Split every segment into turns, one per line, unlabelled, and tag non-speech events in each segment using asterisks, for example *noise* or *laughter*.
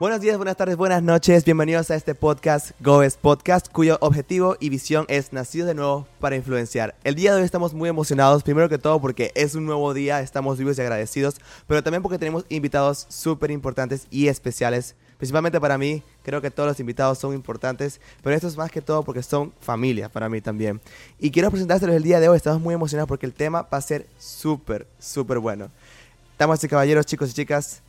Buenos días, buenas tardes, buenas noches. Bienvenidos a este podcast, Goes Podcast, cuyo objetivo y visión es nacido de nuevo para influenciar. El día de hoy estamos muy emocionados, primero que todo porque es un nuevo día, estamos vivos y agradecidos, pero también porque tenemos invitados súper importantes y especiales. Principalmente para mí, creo que todos los invitados son importantes, pero esto es más que todo porque son familia para mí también. Y quiero presentárselos el día de hoy, estamos muy emocionados porque el tema va a ser súper, súper bueno. Damas y caballeros, chicos y chicas,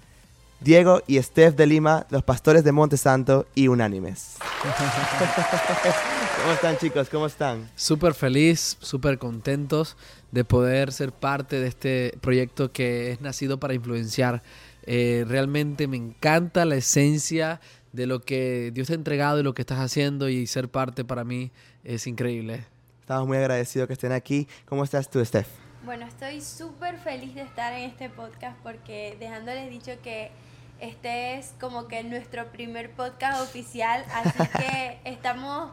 Diego y Steph de Lima, los pastores de Monte Santo y unánimes. *laughs* ¿Cómo están chicos? ¿Cómo están?
Súper feliz, súper contentos de poder ser parte de este proyecto que es nacido para influenciar. Eh, realmente me encanta la esencia de lo que Dios te ha entregado y lo que estás haciendo y ser parte para mí es increíble.
Estamos muy agradecidos que estén aquí. ¿Cómo estás tú, Steph?
Bueno, estoy súper feliz de estar en este podcast porque dejándoles dicho que este es como que nuestro primer podcast oficial, así que *laughs* estamos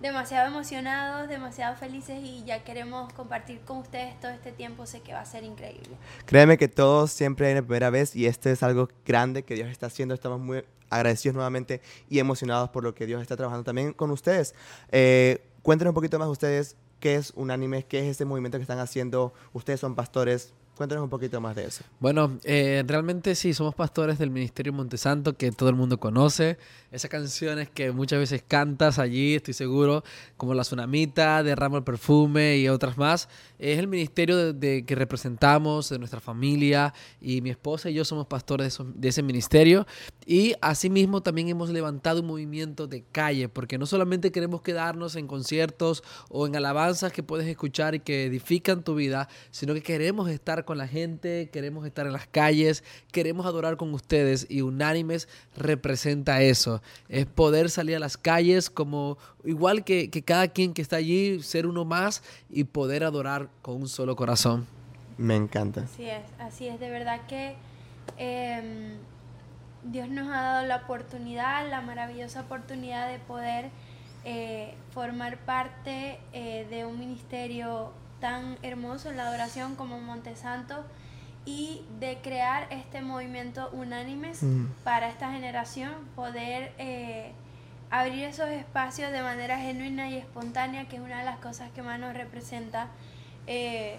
demasiado emocionados, demasiado felices y ya queremos compartir con ustedes todo este tiempo. Sé que va a ser increíble.
Créeme que todos siempre hay la primera vez y este es algo grande que Dios está haciendo. Estamos muy agradecidos nuevamente y emocionados por lo que Dios está trabajando también con ustedes. Eh, cuéntenos un poquito más ustedes qué es Unánime, qué es este movimiento que están haciendo. Ustedes son pastores, Cuéntanos un poquito más de eso.
Bueno, eh, realmente sí, somos pastores del Ministerio Montesanto que todo el mundo conoce. Esas canciones que muchas veces cantas allí, estoy seguro, como La Tsunamita, Derrama el Perfume y otras más. Es el ministerio de, que representamos, de nuestra familia, y mi esposa y yo somos pastores de, ese ministerio. Y asimismo también hemos levantado un movimiento de calle, porque no solamente queremos quedarnos en conciertos o en alabanzas que puedes escuchar y que edifican tu vida, sino que queremos estar con la gente, queremos estar en las calles, queremos adorar con ustedes y Unánimes representa eso. Es poder salir a las calles como igual que, cada quien que está allí, ser uno más y poder adorar con un solo corazón.
Me encanta.
Así es, así es, de verdad que em, Dios nos ha dado la oportunidad, la maravillosa oportunidad de poder eh, formar parte eh, de un ministerio tan hermoso en la adoración como Montesanto y de crear este movimiento unánimes mm. para esta generación, poder eh, abrir esos espacios de manera genuina y espontánea, que es una de las cosas que más nos representa, eh,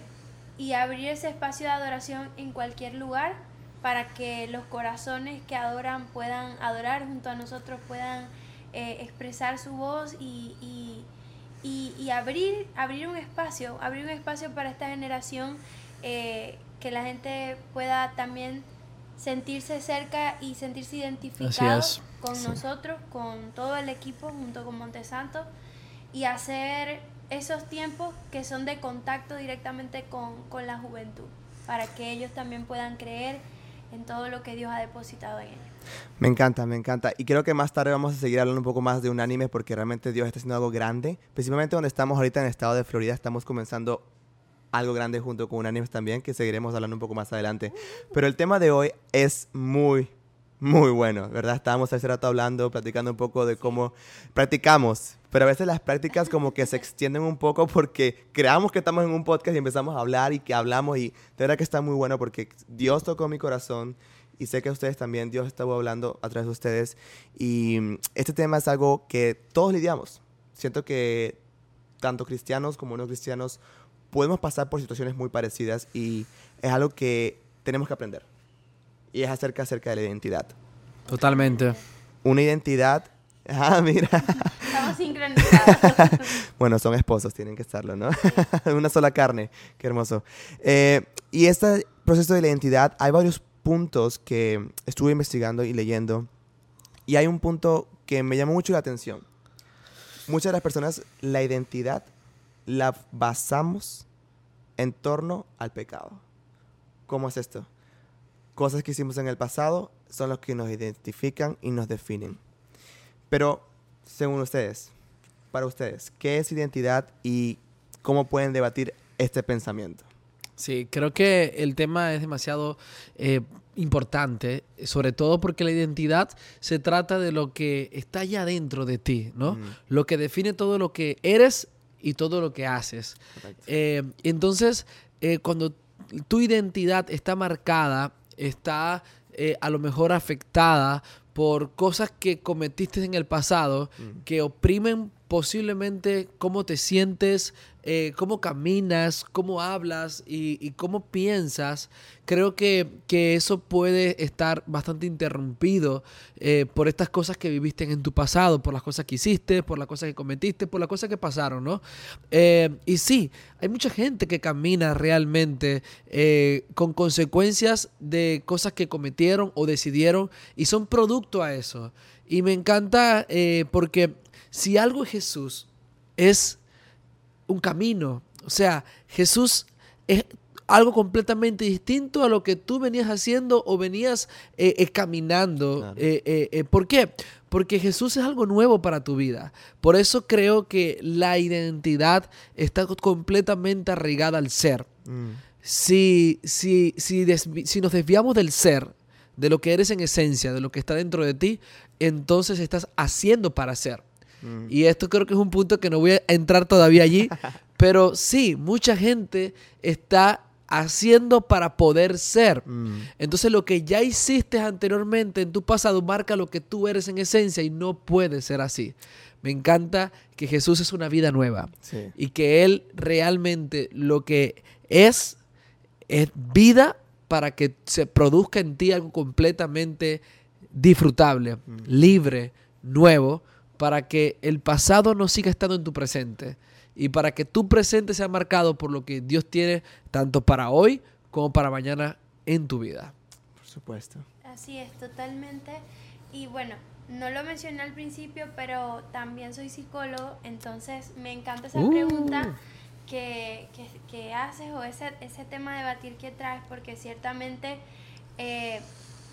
y abrir ese espacio de adoración en cualquier lugar para que los corazones que adoran puedan adorar junto a nosotros, puedan eh, expresar su voz y y, abrir, abrir un espacio, abrir un espacio para esta generación, eh, que la gente pueda también sentirse cerca y sentirse identificados con nosotros, con todo el equipo, junto con Montesanto, y hacer esos tiempos que son de contacto directamente con, con la juventud, para que ellos también puedan creer en todo lo que Dios ha depositado en ellos.
Me encanta, me encanta. Y creo que más tarde vamos a seguir hablando un poco más de un anime porque realmente Dios está haciendo algo grande. Principalmente donde estamos ahorita en el estado de Florida, estamos comenzando algo grande junto con un anime también, que seguiremos hablando un poco más adelante. Pero el tema de hoy es muy, muy bueno, ¿verdad? Estábamos hace rato hablando, platicando un poco de cómo practicamos, pero a veces las prácticas como que se extienden un poco porque creamos que estamos en un podcast y empezamos a hablar y que hablamos y de verdad que está muy bueno porque Dios tocó mi corazón y sé que ustedes también, Dios estuvo hablando a través de ustedes. Y mm, este tema es algo que todos lidiamos. Siento que tanto cristianos como no cristianos podemos pasar por situaciones muy parecidas y es algo que tenemos que aprender. Y es acerca, acerca de la identidad.
Totalmente.
Una identidad... *laughs* Ah, mira.
Estamos sincronizados. *laughs*
bueno, son esposos, tienen que estarlo, ¿no? *laughs* Una sola carne. Qué hermoso. Eh, y este proceso de la identidad, hay varios puntos que estuve investigando y leyendo y hay un punto que me llamó mucho la atención. Muchas de las personas la identidad la basamos en torno al pecado. ¿Cómo es esto? Cosas que hicimos en el pasado son los que nos identifican y nos definen. Pero, según ustedes, para ustedes, ¿qué es identidad y cómo pueden debatir este pensamiento?
Sí, creo que el tema es demasiado eh, importante, sobre todo porque la identidad se trata de lo que está allá dentro de ti, ¿no? Lo que define todo lo que eres y todo lo que haces. Eh, entonces, eh, cuando tu identidad está marcada, está a lo mejor afectada por cosas que cometiste en el pasado
Mm.
que oprimen posiblemente cómo te sientes, eh, cómo caminas, cómo hablas y, cómo piensas, creo que, que eso puede estar bastante interrumpido eh, por estas cosas que viviste en tu pasado, por las cosas que hiciste, por las cosas que cometiste, por las cosas que pasaron, ¿no? Eh, y sí, hay mucha gente que camina realmente con consecuencias de cosas que cometieron o decidieron y son producto a eso. Y me encanta porque si algo es Jesús, es un camino. O sea, Jesús es algo completamente distinto a lo que tú venías haciendo o venías eh, eh, caminando.
Claro.
Eh, ¿Por qué? Porque Jesús es algo nuevo para tu vida. Por eso creo que la identidad está completamente arraigada al ser.
Mm.
Si, si, si, si nos desviamos del ser, de lo que eres en esencia, de lo que está dentro de ti, entonces estás haciendo para ser.
Mm.
Y esto creo que es un punto que no voy a entrar todavía allí, *laughs* pero sí, mucha gente está haciendo para poder ser.
Mm.
Entonces lo que ya hiciste anteriormente en tu pasado marca lo que tú eres en esencia y no puede ser así. Me encanta que Jesús es una vida nueva
Sí.
y que Él realmente lo que es es vida para que se produzca en ti algo completamente disfrutable, libre, nuevo, para que el pasado no siga estando en tu presente y para que tu presente sea marcado por lo que Dios tiene tanto para hoy como para mañana en tu vida.
Por supuesto.
Así es, totalmente. Y bueno, no lo mencioné al principio, pero también soy psicólogo, entonces me encanta esa
Uh.
pregunta que, que, que haces o ese, ese tema de debatir que traes, porque ciertamente eh,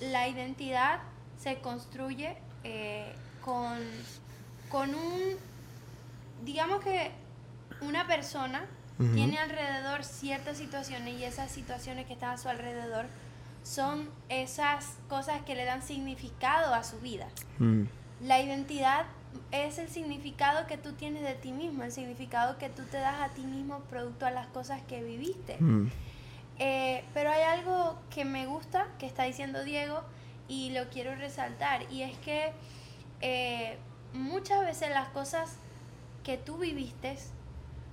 la identidad se construye eh, con, con un, digamos que una persona tiene alrededor ciertas situaciones y esas situaciones que están a su alrededor son esas cosas que le dan significado a su vida.
Mm.
La identidad es el significado que tú tienes de ti mismo, el significado que tú te das a ti mismo producto a las cosas que viviste.
Mm.
Eh, pero hay algo que me gusta que está diciendo Diego y lo quiero resaltar y es que eh, muchas veces las cosas que tú viviste,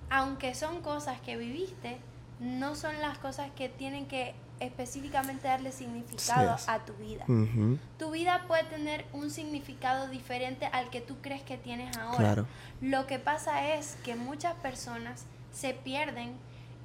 aunque son cosas que viviste, no son las cosas que tienen que específicamente darle significado a tu vida. Tu vida puede tener un significado diferente al que tú crees que tienes ahora.
Claro.
Lo que pasa es que muchas personas se pierden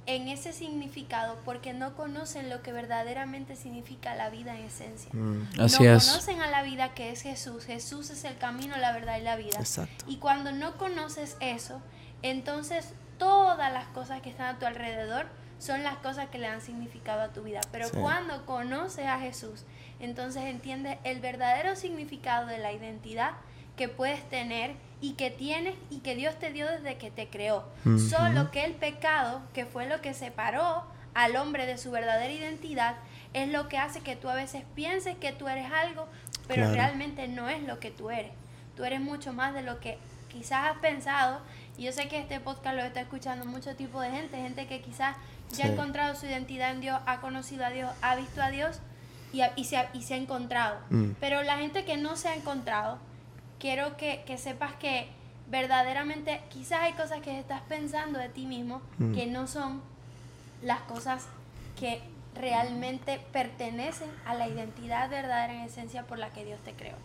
en ese significado porque no conocen lo que verdaderamente significa la vida en esencia.
Mm.
Así
no
es.
conocen a la vida que es Jesús. Jesús es el camino, la verdad y la vida.
Exacto.
Y cuando no conoces eso, entonces todas las cosas que están a tu alrededor son las cosas que le dan significado a tu vida. Pero
Sí.
cuando conoces a Jesús, entonces entiendes el verdadero significado de la identidad que puedes tener y que tienes y que Dios te dio desde que te creó. Solo que el pecado, que fue lo que separó al hombre de su verdadera identidad, es lo que hace que tú a veces pienses que tú eres algo, pero
Claro.
realmente no es lo que tú eres. Tú eres mucho más de lo que quizás has pensado. Y yo sé que este podcast lo está escuchando mucho tipo de gente, gente que quizás ya ha encontrado su identidad en Dios, ha conocido a Dios, ha visto a Dios y, y se, ha, y se ha encontrado.
Mm.
Pero la gente que no se ha encontrado, quiero que, que sepas que verdaderamente quizás hay cosas que estás pensando de ti mismo
Mm.
que no son las cosas que realmente pertenecen a la identidad verdadera en esencia por la que Dios te creó.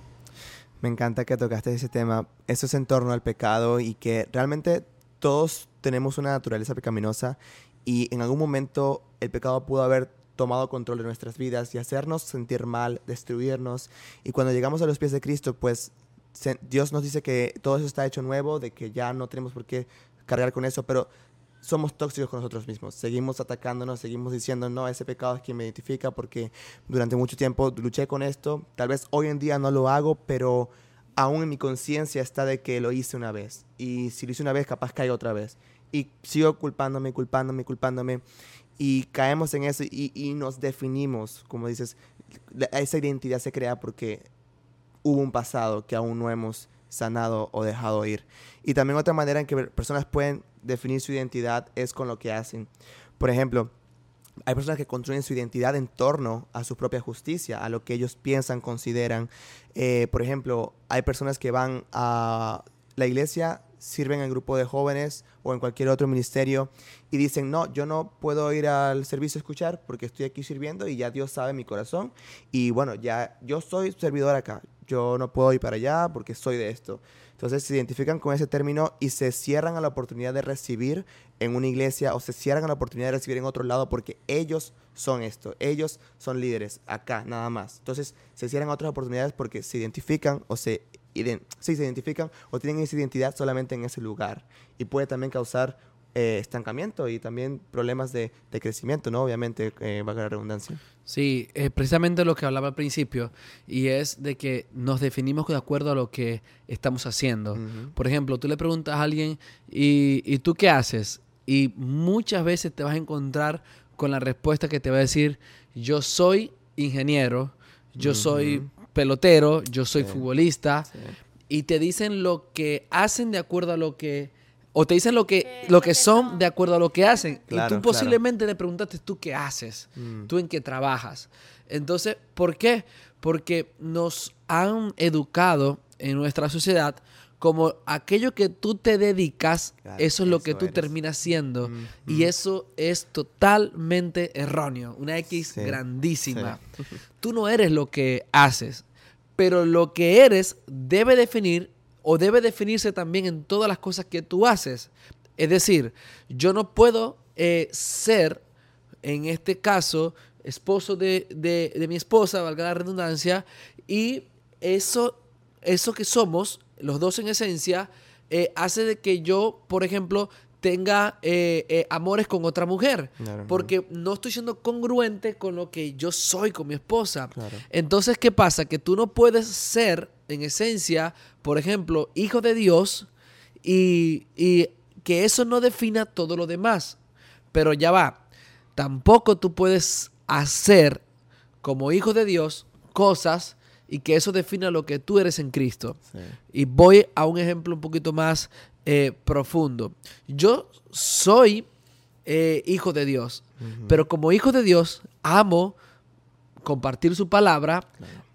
Me encanta que tocaste ese tema. Eso es en torno al pecado y que realmente todos tenemos una naturaleza pecaminosa y en algún momento el pecado pudo haber tomado control de nuestras vidas y hacernos sentir mal, destruirnos. Y cuando llegamos a los pies de Cristo, pues Dios nos dice que todo eso está hecho nuevo, de que ya no tenemos por qué cargar con eso, pero somos tóxicos con nosotros mismos. Seguimos atacándonos, seguimos diciendo, no, ese pecado es quien me identifica porque durante mucho tiempo luché con esto. Tal vez hoy en día no lo hago, pero aún en mi conciencia está de que lo hice una vez. Y si lo hice una vez, capaz caiga otra vez. Y sigo culpándome, culpándome, culpándome. Y caemos en eso y, y nos definimos, como dices, esa identidad se crea porque hubo un pasado que aún no hemos sanado o dejado ir. Y también otra manera en que personas pueden definir su identidad es con lo que hacen. Por ejemplo, hay personas que construyen su identidad en torno a su propia justicia, a lo que ellos piensan, consideran. Eh, por ejemplo, hay personas que van a la iglesia, sirven en grupo de jóvenes o en cualquier otro ministerio y dicen, no, yo no puedo ir al servicio a escuchar porque estoy aquí sirviendo y ya Dios sabe mi corazón y bueno, ya yo soy servidor acá, yo no puedo ir para allá porque soy de esto. Entonces se identifican con ese término y se cierran a la oportunidad de recibir en una iglesia o se cierran a la oportunidad de recibir en otro lado porque ellos son esto, ellos son líderes acá, nada más. Entonces se cierran a otras oportunidades porque se identifican o se, se identifican o tienen esa identidad solamente en ese lugar y puede también causar eh, estancamiento y también problemas de, crecimiento, ¿no? Obviamente, eh, va a la redundancia.
Sí, es precisamente lo que hablaba al principio, y es de que nos definimos de acuerdo a lo que estamos haciendo. Por ejemplo, tú le preguntas a alguien, ¿y, ¿y tú qué haces? Y muchas veces te vas a encontrar con la respuesta que te va a decir, yo soy ingeniero, yo soy pelotero, yo soy futbolista, y te dicen lo que hacen de acuerdo a lo que o te dicen lo que, lo que, son, de acuerdo a lo que hacen. y tú posiblemente le preguntaste tú qué haces, mm. tú en qué trabajas. Entonces, ¿por qué? Porque nos han educado en nuestra sociedad como aquello que tú te dedicas, eso es lo que tú terminas siendo. Y eso es totalmente erróneo, una X grandísima. *laughs* Tú no eres lo que haces, pero lo que eres debe definir o debe definirse también en todas las cosas que tú haces. Es decir, yo no puedo eh, ser, en este caso, esposo de, mi esposa, valga la redundancia, y eso, eso que somos, los dos en esencia, eh, hace de que yo, por ejemplo, tenga eh, amores con otra mujer, porque no estoy siendo congruente con lo que yo soy con mi esposa. Entonces, ¿qué pasa? Que tú no puedes ser en esencia, por ejemplo, hijo de Dios y, que eso no defina todo lo demás. Pero ya va, tampoco tú puedes hacer como hijo de Dios cosas y que eso defina lo que tú eres en Cristo. Y voy a un ejemplo un poquito más eh, profundo. Yo soy eh, hijo de Dios, pero como hijo de Dios amo compartir su palabra,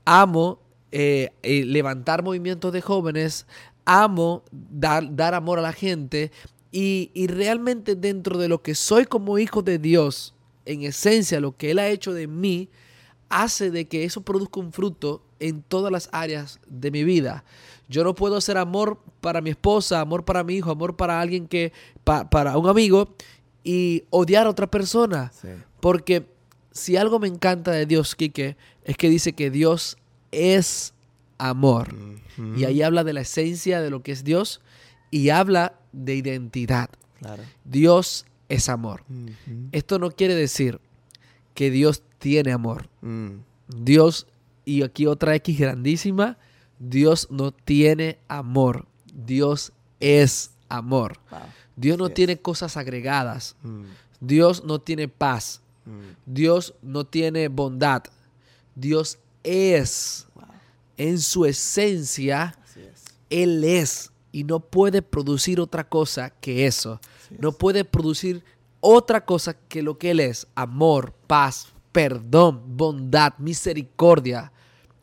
amo eh, levantar movimientos de jóvenes, amo dar, dar amor a la gente y, realmente dentro de lo que soy como hijo de Dios, en esencia lo que Él ha hecho de mí, hace de que eso produzca un fruto en todas las áreas de mi vida. Yo no puedo hacer amor para mi esposa, amor para mi hijo, amor para alguien que, para un amigo y odiar a otra persona. Porque si algo me encanta de Dios, Quique, es que dice que Dios es amor. Y ahí habla de la esencia de lo que es Dios y habla de identidad. Dios es amor. Esto no quiere decir que Dios tiene amor. Mm. Dios, y aquí otra X grandísima, Dios no tiene amor. Dios es amor. Dios no tiene cosas agregadas. Mm. Dios no tiene paz. Mm. Dios no tiene bondad. Dios es. En su esencia, Él es. Y no puede producir otra cosa que eso. No puede producir otra cosa que lo que Él es. Amor, paz, perdón, bondad, misericordia.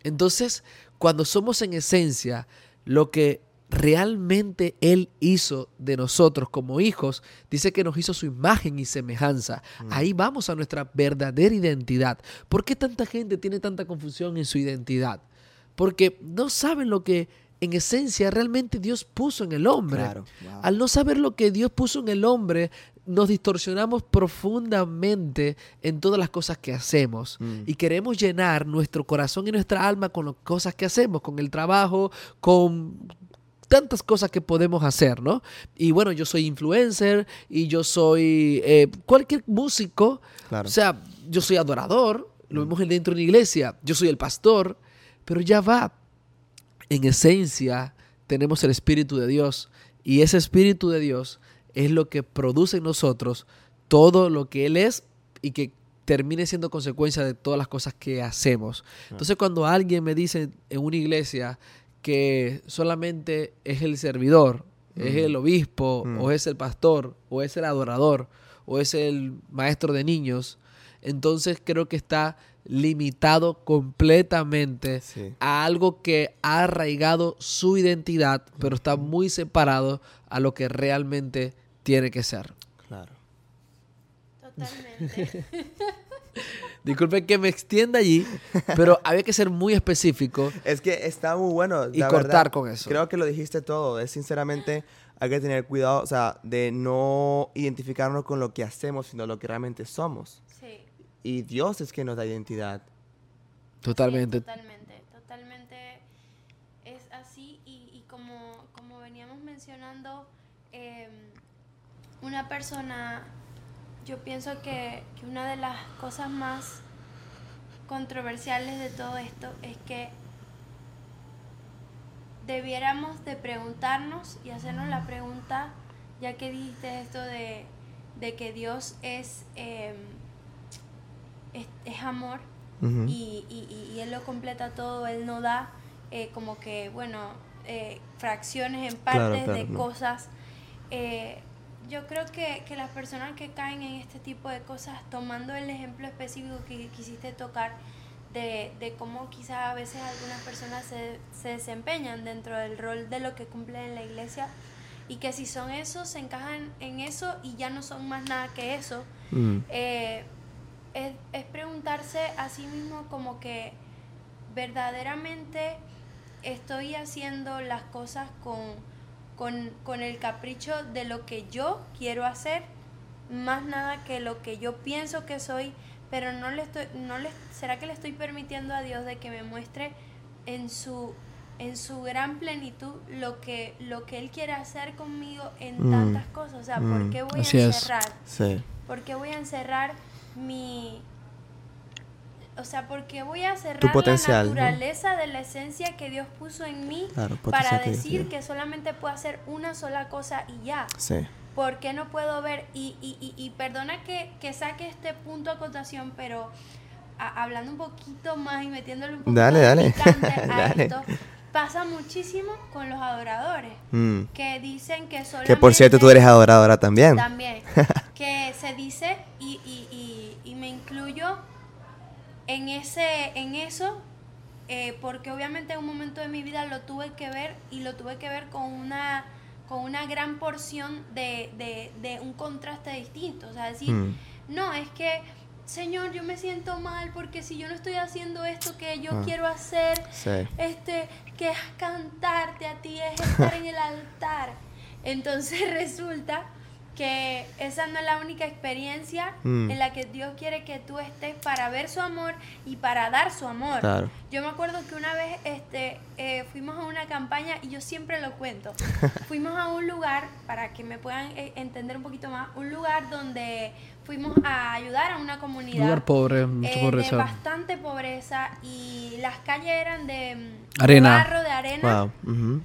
Entonces, cuando somos en esencia lo que realmente Él hizo de nosotros como hijos, dice que nos hizo su imagen y semejanza. Mm. Ahí vamos a nuestra verdadera identidad. ¿Por qué tanta gente tiene tanta confusión en su identidad? Porque no saben lo que en esencia realmente Dios puso en el hombre. Al no saber lo que Dios puso en el hombre, nos distorsionamos profundamente en todas las cosas que hacemos. Mm. y queremos llenar nuestro corazón y nuestra alma con las cosas que hacemos, con el trabajo, con tantas cosas que podemos hacer, ¿no? Y bueno, yo soy influencer y yo soy eh, cualquier músico, o sea, yo soy adorador, lo vemos dentro de una iglesia, yo soy el pastor, pero ya va, en esencia tenemos el Espíritu de Dios y ese Espíritu de Dios es lo que produce en nosotros todo lo que Él es y que termine siendo consecuencia de todas las cosas que hacemos. Entonces cuando alguien me dice en una iglesia, que solamente es el servidor, es el obispo, o es el pastor, o es el adorador, o es el maestro de niños, entonces creo que está limitado completamente
Sí.
a algo que ha arraigado su identidad, pero está muy separado a lo que realmente tiene que ser.
Claro.
Totalmente. *laughs*
Disculpen que me extienda allí, pero *laughs* había que ser muy específico.
Es que está muy bueno.
Y
la
cortar
verdad.
con eso.
Creo que lo dijiste todo. Es sinceramente, hay que tener cuidado, o sea, de no identificarnos con lo que hacemos, sino lo que realmente somos.
Sí.
Y Dios es quien nos da identidad.
Totalmente.
Sí, totalmente, totalmente es así y, y como, como veníamos mencionando, em, una persona, yo pienso que, que una de las cosas más controversiales de todo esto es que debiéramos de preguntarnos y hacernos la pregunta, ya que dijiste esto de, de que Dios es, em, es, es amor, y, y- y- y él lo completa todo, él no da eh, como que, bueno, eh, fracciones en
Claro,
partes
claro,
de
no.
cosas. Yo creo que, que las personas que caen en este tipo de cosas, tomando el ejemplo específico que quisiste tocar, de, de cómo quizás a veces algunas personas se, se desempeñan dentro del rol de lo que cumplen en la iglesia, y que si son esos, se encajan en eso y ya no son más nada que eso,
Mm.
eh, es, es preguntarse a sí mismo como que verdaderamente estoy haciendo las cosas con, con, con el capricho de lo que yo quiero hacer, más nada que lo que yo pienso que soy, pero no le estoy, no le, ¿será que le estoy permitiendo a Dios de que me muestre en su en su gran plenitud lo que lo que él quiere hacer conmigo en
Mm.
tantas cosas, o sea, ¿por
Mm.
qué voy
Así
a encerrar?
Sí.
¿Por qué voy a encerrar mi... O sea, ¿por qué voy a cerrar
Tu potencial,
la
¿no?
naturaleza de la esencia que Dios puso en mí
Claro,
para
que
decir que solamente puedo hacer una sola cosa y ya?
Sí.
¿Por qué no puedo ver? Y, y, y, y perdona que, que saque este punto a acotación, pero a- hablando un poquito más y metiéndole un poquito
Dale, dale. *laughs*
a
Dale.
esto, pasa muchísimo con los adoradores,
Mm.
que dicen que solamente...
Que por cierto, tú eres adoradora también.
También. *laughs* que se dice, y, y, y, y me incluyo en, ese, en eso, eh, porque obviamente en un momento de mi vida lo tuve que ver y lo tuve que ver con una, con una gran porción de, de, de un contraste distinto. O sea, decir,
Mm.
no, es que, Señor, yo me siento mal porque si yo no estoy haciendo esto que yo
Ah.
quiero hacer,
Sí.
este, que es cantarte a ti, es estar en el altar. *laughs* Entonces resulta que esa no es la única experiencia
Mm.
en la que Dios quiere que tú estés para ver su amor y para dar su amor.
Claro.
Yo me acuerdo que una vez este, eh, fuimos a una campaña y yo siempre lo cuento. *laughs* fuimos a un lugar, para que me puedan eh, entender un poquito más, un lugar donde fuimos a ayudar a una comunidad.
Lugar pobre, mucha
Eh, de
pobreza.
bastante pobreza y las calles eran de mm,
Arena.
barro, de arena.
Wow. Ujú.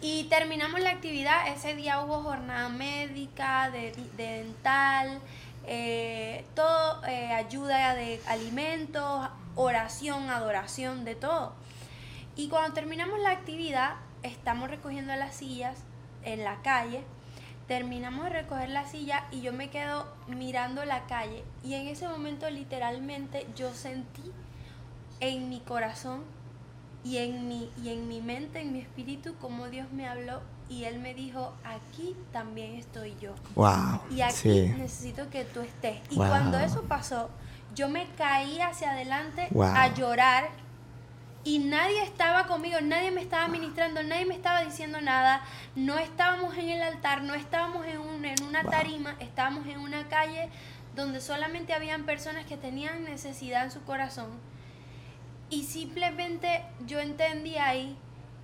Y terminamos la actividad, ese día hubo jornada médica, de, de dental, eh, todo, eh, ayuda de alimentos, oración, adoración, de todo. Y cuando terminamos la actividad, estamos recogiendo las sillas en la calle, terminamos de recoger la silla y yo me quedo mirando la calle y en ese momento literalmente yo sentí en mi corazón y en mi, y en mi mente, en mi espíritu, como Dios me habló y Él me dijo, aquí también estoy yo.
Wow.
Y aquí
Sí.
necesito que tú estés. Y
Wow.
cuando eso pasó, yo me caí hacia adelante
Wow.
a llorar y nadie estaba conmigo, nadie me estaba ministrando, nadie me estaba diciendo nada. No estábamos en el altar, no estábamos en, un- en una tarima, estábamos en una calle donde solamente habían personas que tenían necesidad en su corazón. Y simplemente yo entendí ahí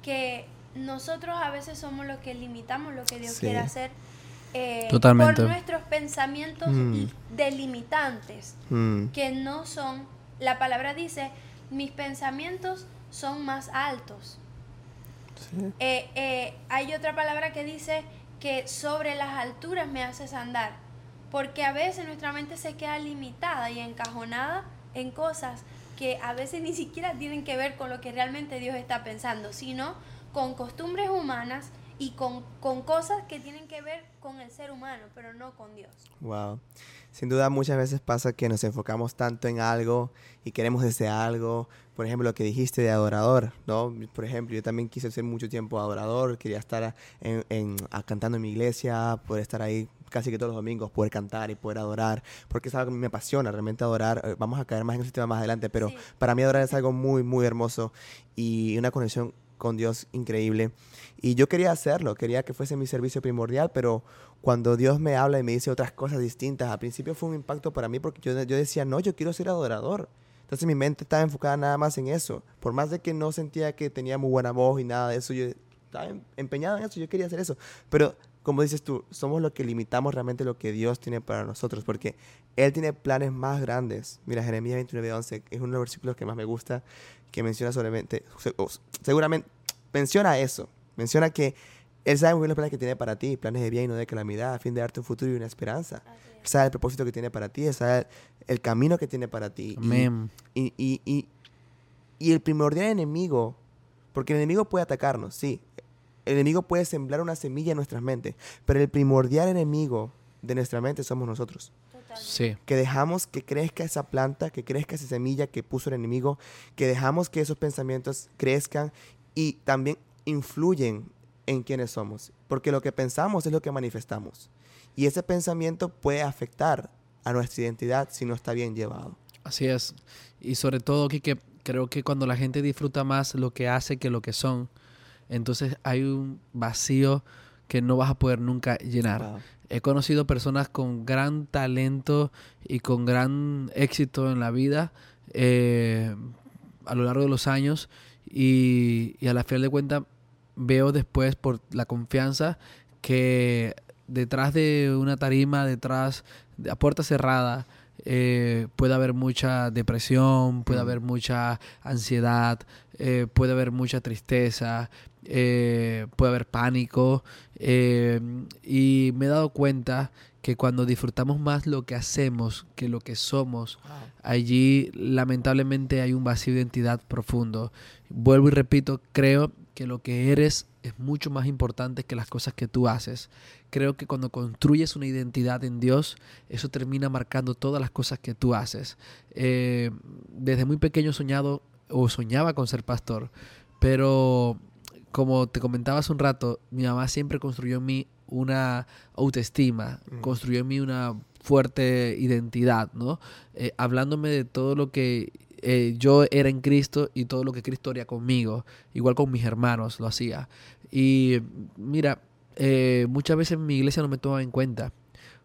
que nosotros a veces somos los que limitamos lo que Dios
Sí.
quiere hacer eh,
Totalmente.
por nuestros pensamientos
Mm.
delimitantes,
Mm.
que no son, la palabra dice, mis pensamientos son más altos.
Sí.
Eh, eh, hay otra palabra que dice que sobre las alturas me haces andar, porque a veces nuestra mente se queda limitada y encajonada en cosas que a veces ni siquiera tienen que ver con lo que realmente Dios está pensando, sino con costumbres humanas y con, con cosas que tienen que ver con el ser humano, pero no con Dios.
Wow. Sin duda muchas veces pasa que nos enfocamos tanto en algo y queremos ese algo. Por ejemplo, lo que dijiste de adorador, ¿no? Por ejemplo, yo también quise ser mucho tiempo adorador, quería estar en, en- cantando en mi iglesia, poder estar ahí casi que todos los domingos, poder cantar y poder adorar, porque es algo que me apasiona, realmente adorar. Eh, Vamos a caer más en ese tema más adelante, pero
Sí.
para mí adorar es algo muy, muy hermoso y una conexión con Dios increíble. Y yo quería hacerlo, quería que fuese mi servicio primordial, pero cuando Dios me habla y me dice otras cosas distintas, al principio fue un impacto para mí porque yo, yo decía, no, yo quiero ser adorador. Entonces mi mente estaba enfocada nada más en eso. Por más de que no sentía que tenía muy buena voz y nada de eso, yo estaba em- empeñado en eso, yo quería hacer eso. Pero como dices tú, somos los que limitamos realmente lo que Dios tiene para nosotros, porque Él tiene planes más grandes. Mira, Jeremías 29:11 es uno de los versículos que más me gusta, que menciona solamente, seguramente menciona eso, menciona que Él sabe muy bien los planes que tiene para ti, planes de bien y no de calamidad, a fin de darte un futuro y una esperanza. Él
es.
sabe el propósito que tiene para ti, Él sabe el camino que tiene para ti. Y-
Amén.
y, y, y, y el primordial enemigo, porque el enemigo puede atacarnos, sí. El enemigo puede sembrar una semilla en nuestras mentes, pero el primordial enemigo de nuestra mente somos nosotros.
Totalmente.
Sí.
Que dejamos que crezca esa planta, que crezca esa semilla que puso el enemigo, que dejamos que esos pensamientos crezcan y también influyen en quienes somos. Porque lo que pensamos es lo que manifestamos. Y ese pensamiento puede afectar a nuestra identidad si no está bien llevado.
Así es. Y sobre todo, que creo que cuando la gente disfruta más lo que hace que lo que son, entonces hay un vacío que no vas a poder nunca llenar.
Wow.
He conocido personas con gran talento y con gran éxito en la vida eh, a lo largo de los años y, y a la final de cuentas veo después por la confianza que detrás de una tarima, detrás de a puerta cerrada, eh, puede haber mucha depresión, puede
Mm.
haber mucha ansiedad, eh, puede haber mucha tristeza, eh, puede haber pánico. y me he dado cuenta que cuando disfrutamos más lo que hacemos que lo que somos, allí lamentablemente hay un vacío de identidad profundo. Vuelvo y repito, creo que lo que eres es mucho más importante que las cosas que tú haces. Creo que cuando construyes una identidad en Dios, eso termina marcando todas las cosas que tú haces. Eh, desde muy pequeño soñado o soñaba con ser pastor, pero como te comentaba hace un rato, mi mamá siempre construyó en mí una autoestima,
Mm.
construyó en mí una fuerte identidad, ¿no? Eh, hablándome de todo lo que eh, yo era en Cristo y todo lo que Cristo haría conmigo, igual con mis hermanos lo hacía. Y mira, eh, muchas veces mi iglesia no me tomaba en cuenta.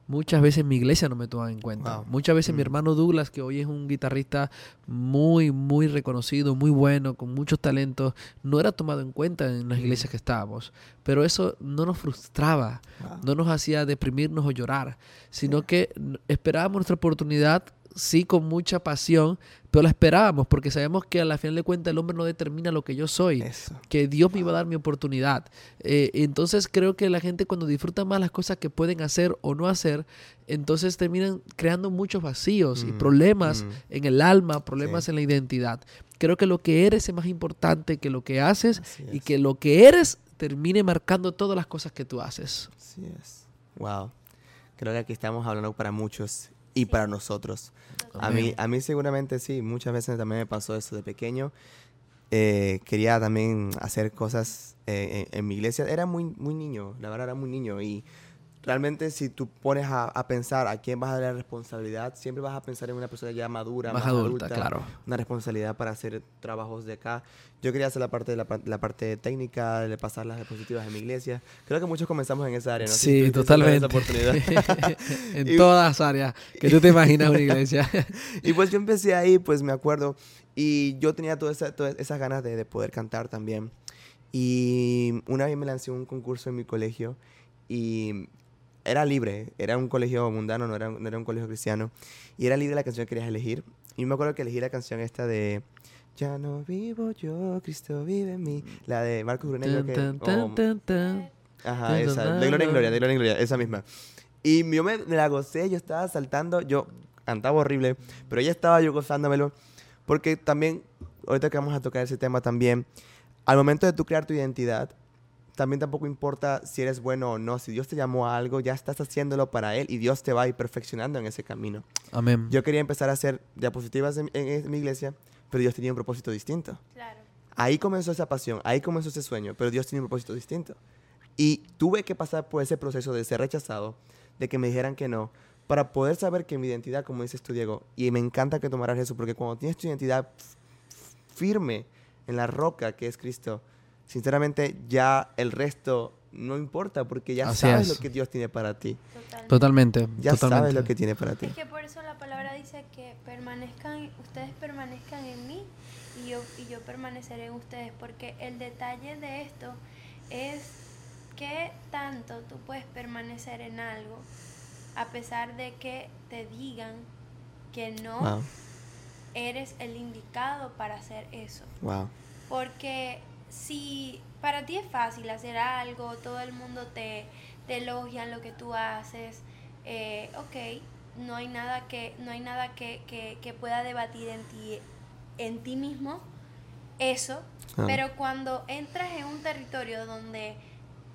Muchas veces mi iglesia no me tomaba en cuenta.
Wow.
Muchas veces mi
Mm.
hermano Douglas, que hoy es un guitarrista muy, muy reconocido, muy bueno, con muchos talentos, no era tomado en cuenta en las
Mm.
iglesias que estábamos. Pero eso no nos frustraba,
Wow.
no nos hacía deprimirnos o llorar, sino que esperábamos nuestra oportunidad, sí, con mucha pasión, pero la esperábamos porque sabemos que a la final de cuentas el hombre no determina lo que yo soy
Eso.
que Dios me iba a dar mi oportunidad. Eh, entonces creo que la gente cuando disfruta más las cosas que pueden hacer o no hacer, entonces terminan creando muchos vacíos y
Mm,
problemas
mm.
en el alma, problemas
Sí.
en la identidad. Creo que lo que eres es más importante que lo que haces
Así
y
es.
que lo que eres termine marcando todas las cosas que tú haces.
Así es. Wow. Creo que aquí estamos hablando para muchos y para nosotros. A mí, a mí seguramente sí, muchas veces también me pasó eso de pequeño. Eh, quería también hacer cosas eh, en, en mi iglesia. Era muy, muy niño, la verdad era muy niño. Y realmente si tú pones a, a pensar a quién vas a dar la responsabilidad, siempre vas a pensar en una persona ya madura,
Más
más,
adulta,
adulta,
claro.
una responsabilidad para hacer trabajos de acá. Yo quería hacer la parte de la, la parte técnica, de pasar las diapositivas en mi iglesia. Creo que muchos comenzamos en esa área, ¿no?
Sí, totalmente. *laughs* en
Y-
todas las áreas que tú te imaginas una iglesia. *laughs*
y pues yo empecé ahí, pues me acuerdo, y yo tenía toda esa- todas esas ganas de, de poder cantar también. Y una vez me lancé a un concurso en mi colegio y era libre, era un colegio mundano, no era, no era un colegio cristiano, y era libre la canción que querías elegir. Y me acuerdo que elegí la canción esta de Ya no vivo yo, Cristo vive en mí, la de Marcos Brunello. Que,
tan, tan,
o-
tan, tan.
Ajá,
Tan,
esa. De gloria en gloria, de gloria en gloria, esa misma. Y yo me, me la gocé, yo estaba saltando, yo cantaba horrible, pero ya estaba yo gozándomelo. Porque también, ahorita que vamos a tocar ese tema también, al momento de tú crear tu identidad, también tampoco importa si eres bueno o no. Si Dios te llamó a algo, ya estás haciéndolo para Él y Dios te va a ir perfeccionando en ese camino.
Amén.
Yo quería empezar a hacer diapositivas en, en- en mi iglesia, pero Dios tenía un propósito distinto.
Claro.
Ahí comenzó esa pasión, ahí comenzó ese sueño, pero Dios tenía un propósito distinto. Y tuve que pasar por ese proceso de ser rechazado, de que me dijeran que no, para poder saber que mi identidad, como dices tú, Diego, y me encanta que tomaras eso, porque cuando tienes tu identidad firme en la roca que es Cristo, sinceramente ya el resto no importa, porque ya
Así
sabes
es.
lo que Dios tiene para ti.
Totalmente.
Ya
totalmente.
sabes lo que tiene para ti.
Es que por eso la palabra dice que permanezcan, ustedes permanezcan en mí y yo, y yo permaneceré en ustedes, porque el detalle de esto es que tanto tú puedes permanecer en algo a pesar de que te digan que no
Wow,
eres el indicado para hacer eso.
wow.
Porque si para ti es fácil hacer algo, todo el mundo te, te elogia en lo que tú haces, eh, ok, no hay nada que, no hay nada que, que- que pueda debatir en ti, en ti mismo, eso,
Ah.
pero cuando entras en un territorio donde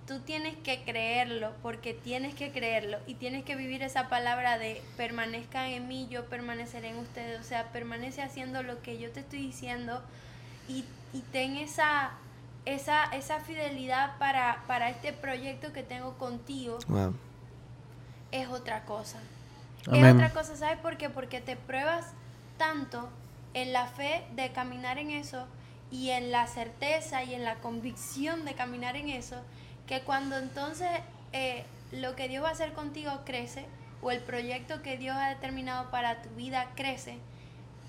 tú tienes que creerlo, porque tienes que creerlo y tienes que vivir esa palabra de permanezcan en mí, yo permaneceré en ustedes, o sea, permanece haciendo lo que yo te estoy diciendo y, y ten esa, esa, esa fidelidad para, para este proyecto que tengo contigo,
Wow.
es otra cosa. Es
Amén.
otra cosa, ¿sabes por qué? Porque te pruebas tanto en la fe de caminar en eso y en la certeza y en la convicción de caminar en eso, que cuando entonces eh, lo que Dios va a hacer contigo crece o el proyecto que Dios ha determinado para tu vida crece,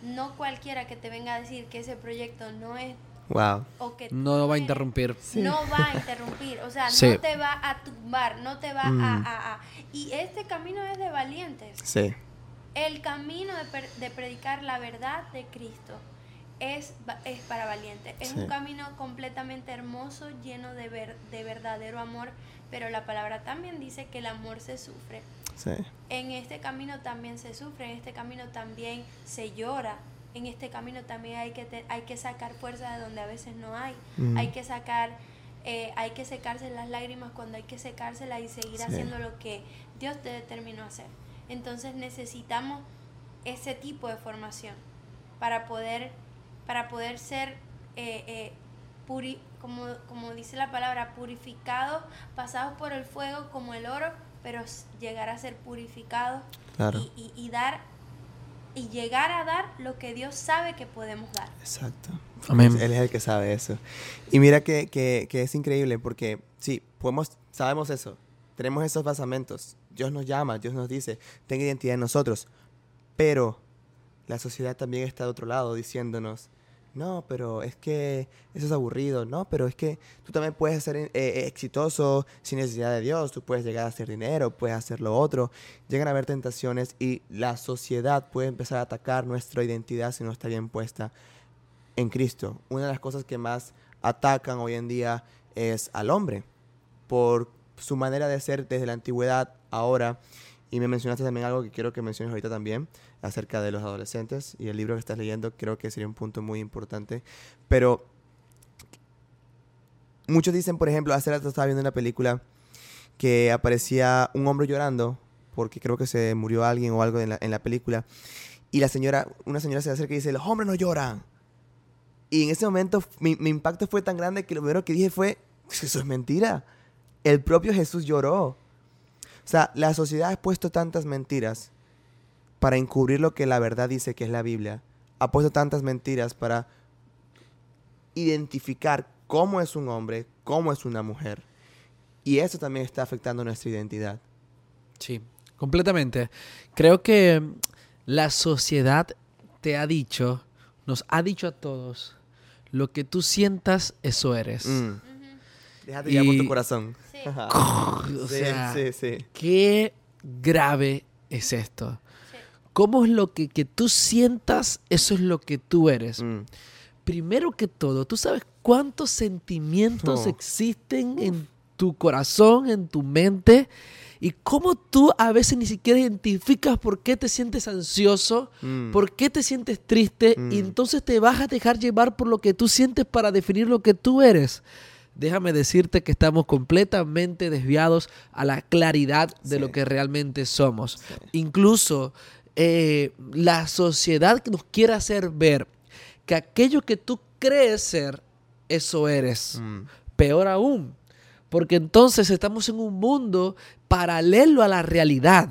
no cualquiera que te venga a decir que ese proyecto no es
Wow.
o que
No va a interrumpir.
no va a interrumpir, o sea,
Sí.
no te va a tumbar, no te va
Mm.
a, a- a- Y este camino es de valientes.
Sí.
El camino de, per- de predicar la verdad de Cristo es, para valientes. Es
Sí.
un camino completamente hermoso, lleno de, ver- de verdadero amor, pero la palabra también dice que el amor se sufre.
Sí.
En este camino también se sufre, en este camino también se llora, en este camino también hay que, te- hay que sacar fuerza de donde a veces no hay,
Mm.
hay que sacar, eh, hay que secarse las lágrimas cuando hay que secárselas y seguir
Sí.
haciendo lo que Dios te determinó hacer. Entonces necesitamos ese tipo de formación para poder, para poder ser, eh, eh, puri- como, como dice la palabra, purificados, pasados por el fuego como el oro, pero llegar a ser purificados
Claro.
y, y- y dar y llegar a dar lo que Dios sabe que podemos dar.
Exacto.
Amén.
Él es el que sabe eso. Y mira que, que- que es increíble porque sí, podemos, sabemos eso. Tenemos esos basamentos. Dios nos llama, Dios nos dice, tenga identidad en nosotros. Pero la sociedad también está de otro lado diciéndonos, no, pero es que eso es aburrido, no, pero es que tú también puedes ser eh, eh, exitoso sin necesidad de Dios, tú puedes llegar a hacer dinero, puedes hacer lo otro. Llegan a haber tentaciones y la sociedad puede empezar a atacar nuestra identidad si no está bien puesta en Cristo. Una de las cosas que más atacan hoy en día es al hombre por su manera de ser desde la antigüedad ahora. Y me mencionaste también algo que quiero que menciones ahorita también acerca de los adolescentes y el libro que estás leyendo creo que sería un punto muy importante. Pero muchos dicen, por ejemplo, hace rato estaba viendo una película que aparecía un hombre llorando porque creo que se murió alguien o algo en la, en la película. Y la señora, una señora se acerca y dice, los hombres no lloran. Y en ese momento mi, impacto fue tan grande que lo primero que dije fue, eso es mentira. El propio Jesús lloró. O sea, la sociedad ha puesto tantas mentiras para encubrir lo que la verdad dice que es la Biblia. Ha puesto tantas mentiras para identificar cómo es un hombre, cómo es una mujer. Y eso también está afectando nuestra identidad.
Sí, completamente. Creo que la sociedad te ha dicho, nos ha dicho a todos, lo que tú sientas, eso eres.
Mm. Déjate llevar por tu
Y-
corazón.
Sí. *laughs*
O
sí,
sea,
sí, sí.
qué grave es esto.
sí.
¿Cómo es lo que, que tú sientas, eso es lo que tú eres?
Mm.
Primero que todo, ¿tú sabes cuántos sentimientos
Oh.
existen en tu corazón, en tu mente? Y cómo tú a veces ni siquiera identificas por qué te sientes ansioso,
Mm.
por qué te sientes triste, y
Mm.
entonces te vas a dejar llevar por lo que tú sientes para definir lo que tú eres. Déjame decirte que estamos completamente desviados a la claridad de lo que realmente somos. Incluso eh, la sociedad nos quiere hacer ver que aquello que tú crees ser, eso eres.
Mm.
Peor aún, porque entonces estamos en un mundo paralelo a la realidad.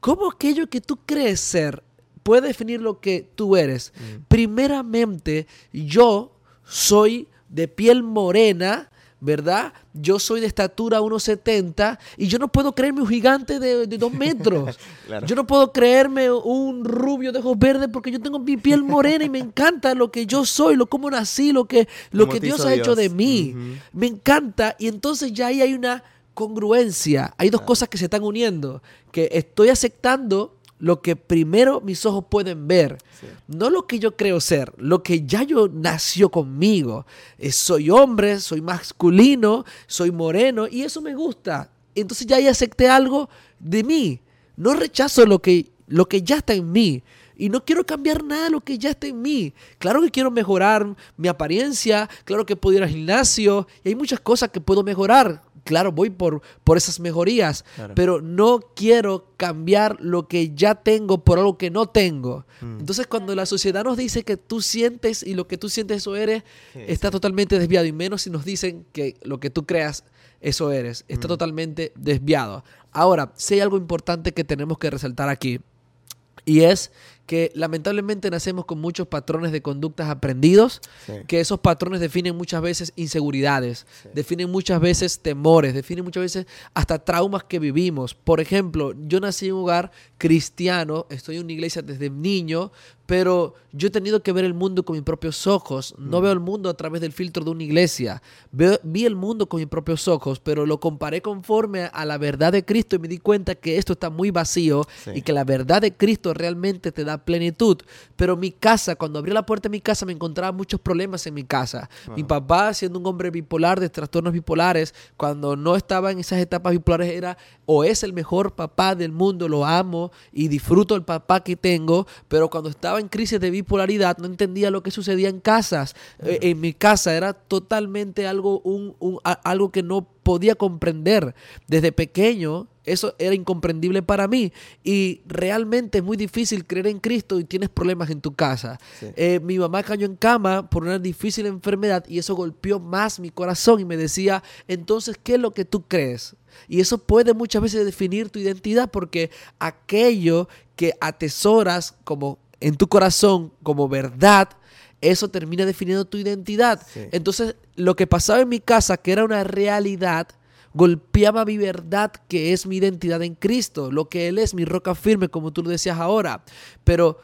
¿Cómo aquello que tú crees ser puede definir lo que tú eres?
Mm.
Primeramente, yo soy de piel morena, ¿verdad? Yo soy de estatura 1,70 y yo no puedo creerme un gigante de, de dos metros. *laughs*
Claro.
Yo no puedo creerme un rubio de ojos verdes porque yo tengo mi piel morena y me encanta lo que yo soy, lo cómo nací, lo que, lo que Dios ha hecho de mí. Me encanta y entonces ya ahí hay una congruencia. Hay dos cosas que se están uniendo. Que estoy aceptando lo que primero mis ojos pueden ver.
Sí.
No lo que yo creo ser, lo que ya yo nació conmigo. Eh, soy hombre, soy masculino, soy moreno y eso me gusta. Entonces ya ahí acepté algo de mí. No rechazo lo que, lo que ya está en mí. Y no quiero cambiar nada de lo que ya está en mí. Claro que quiero mejorar mi apariencia, claro que puedo ir al gimnasio y hay muchas cosas que puedo mejorar. Claro, voy por, por esas mejorías,
Claro.
pero no quiero cambiar lo que ya tengo por algo que no tengo.
Mm.
Entonces, cuando la sociedad nos dice que tú sientes y lo que tú sientes eso eres,
Sí,
está
sí.
totalmente desviado. Y menos si nos dicen que lo que tú creas, eso eres. Está
Mm.
totalmente desviado. Ahora, si hay algo importante que tenemos que resaltar aquí, y es que lamentablemente nacemos con muchos patrones de conductas aprendidos,
Sí.
que esos patrones definen muchas veces inseguridades,
Sí.
definen muchas veces temores, definen muchas veces hasta traumas que vivimos. Por ejemplo, yo nací en un hogar cristiano, estoy en una iglesia desde niño, pero yo he tenido que ver el mundo con mis propios ojos. No
Mm.
veo el mundo a través del filtro de una iglesia. Veo- vi el mundo con mis propios ojos, pero lo comparé conforme a la verdad de Cristo y me di cuenta que esto está muy vacío
Sí.
y que la verdad de Cristo realmente te da plenitud. Pero mi casa, cuando abrí la puerta de mi casa, me encontraba muchos problemas en mi casa. Mi
Wow.
papá, siendo un hombre bipolar, de trastornos bipolares, cuando no estaba en esas etapas bipolares, era o es el mejor papá del mundo, lo amo y disfruto el papá que tengo, pero cuando estaba en crisis de bipolaridad no entendía lo que sucedía en casas. Eh, en mi casa era totalmente algo, un, un- a- algo que no podía comprender desde pequeño. Eso era incomprendible para mí y realmente es muy difícil creer en Cristo y tienes problemas en tu casa.
Sí.
Eh, mi mamá cayó en cama por una difícil enfermedad y eso golpeó más mi corazón y me decía, entonces, ¿qué es lo que tú crees? Y eso puede muchas veces definir tu identidad porque aquello que atesoras como en tu corazón como verdad, eso termina definiendo tu identidad.
Sí.
Entonces, lo que pasaba en mi casa, que era una realidad, golpeaba mi verdad, que es mi identidad en Cristo, lo que Él es, mi roca firme, como tú lo decías ahora. Pero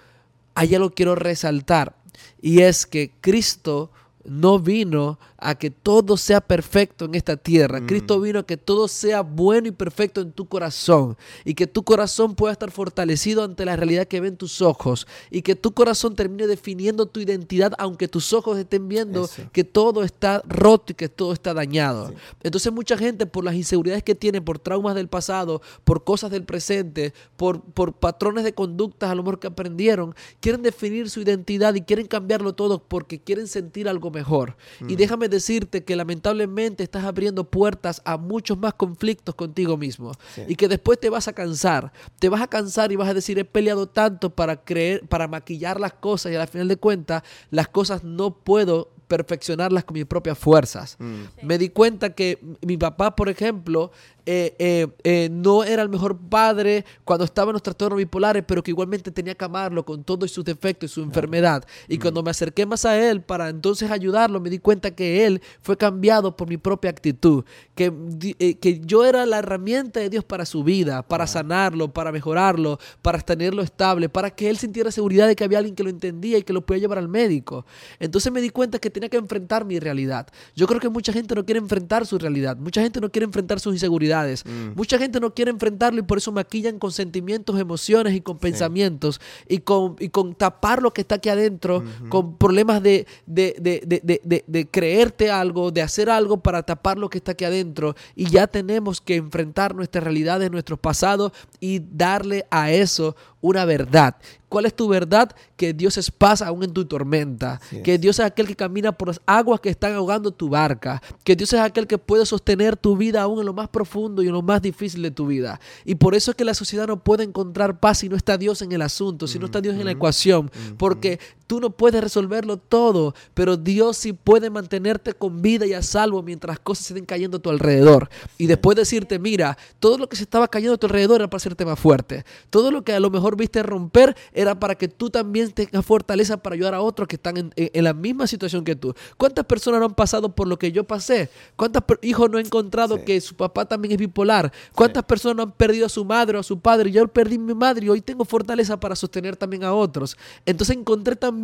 allá lo quiero resaltar, y es que Cristo no vino a que todo sea perfecto en esta tierra.
Mm.
Cristo vino a que todo sea bueno y perfecto en tu corazón y que tu corazón pueda estar fortalecido ante la realidad que ven tus ojos y que tu corazón termine definiendo tu identidad aunque tus ojos estén viendo
Eso.
que todo está roto y que todo está dañado.
Sí.
Entonces mucha gente por las inseguridades que tiene, por traumas del pasado, por cosas del presente, por, por patrones de conductas a lo mejor que aprendieron, quieren definir su identidad y quieren cambiarlo todo porque quieren sentir algo mejor. Y déjame decirte que lamentablemente estás abriendo puertas a muchos más conflictos contigo mismo
Sí.
y que después te vas a cansar. Te vas a cansar y vas a decir, he peleado tanto para creer, para maquillar las cosas y al final de cuentas las cosas no puedo perfeccionarlas con mis propias fuerzas.
Mm.
Me di cuenta que mi papá, por ejemplo, eh, eh, eh, no era el mejor padre cuando estaba en los trastornos bipolares, pero que igualmente tenía que amarlo con todos sus defectos y su enfermedad. Y cuando me acerqué más a él para entonces ayudarlo, me di cuenta que él fue cambiado por mi propia actitud, que, que yo era la herramienta de Dios para su vida, para sanarlo, para mejorarlo, para tenerlo estable, para que él sintiera seguridad de que había alguien que lo entendía y que lo podía llevar al médico. Entonces me di cuenta que tenía que enfrentar mi realidad. Yo creo que mucha gente no quiere enfrentar su realidad, mucha gente no quiere enfrentar sus inseguridades,
Mm.
mucha gente no quiere enfrentarlo y por eso maquillan con sentimientos, emociones y con pensamientos y con, y con tapar lo que está aquí adentro, con problemas de- de creerte algo, de hacer algo para tapar lo que está aquí adentro. Y ya tenemos que enfrentar nuestras realidades, nuestros pasados y darle a eso una verdad. ¿Cuál es tu verdad? Que Dios es paz aún en tu tormenta. Que. Dios es aquel que camina por las aguas que están ahogando tu barca. Que Dios es aquel que puede sostener tu vida aún en lo más profundo y en lo más difícil de tu vida. Y por eso es que la sociedad no puede encontrar paz si no está Dios en el asunto, si no está Dios en la ecuación. Porque tú no puedes resolverlo todo, pero Dios sí puede mantenerte con vida y a salvo mientras cosas se estén cayendo a tu alrededor. Y después decirte, mira, todo lo que se estaba cayendo a tu alrededor era para hacerte más fuerte. Todo lo que a lo mejor viste romper era para que tú también tengas fortaleza para ayudar a otros que están en, la misma situación que tú. ¿Cuántas personas no han pasado por lo que yo pasé? ¿Cuántos hijos no he encontrado
Sí.
que su papá también es bipolar? ¿Cuántas personas no han perdido a su madre o a su padre? Yo perdí a mi madre y hoy tengo fortaleza para sostener también a otros. Entonces encontré también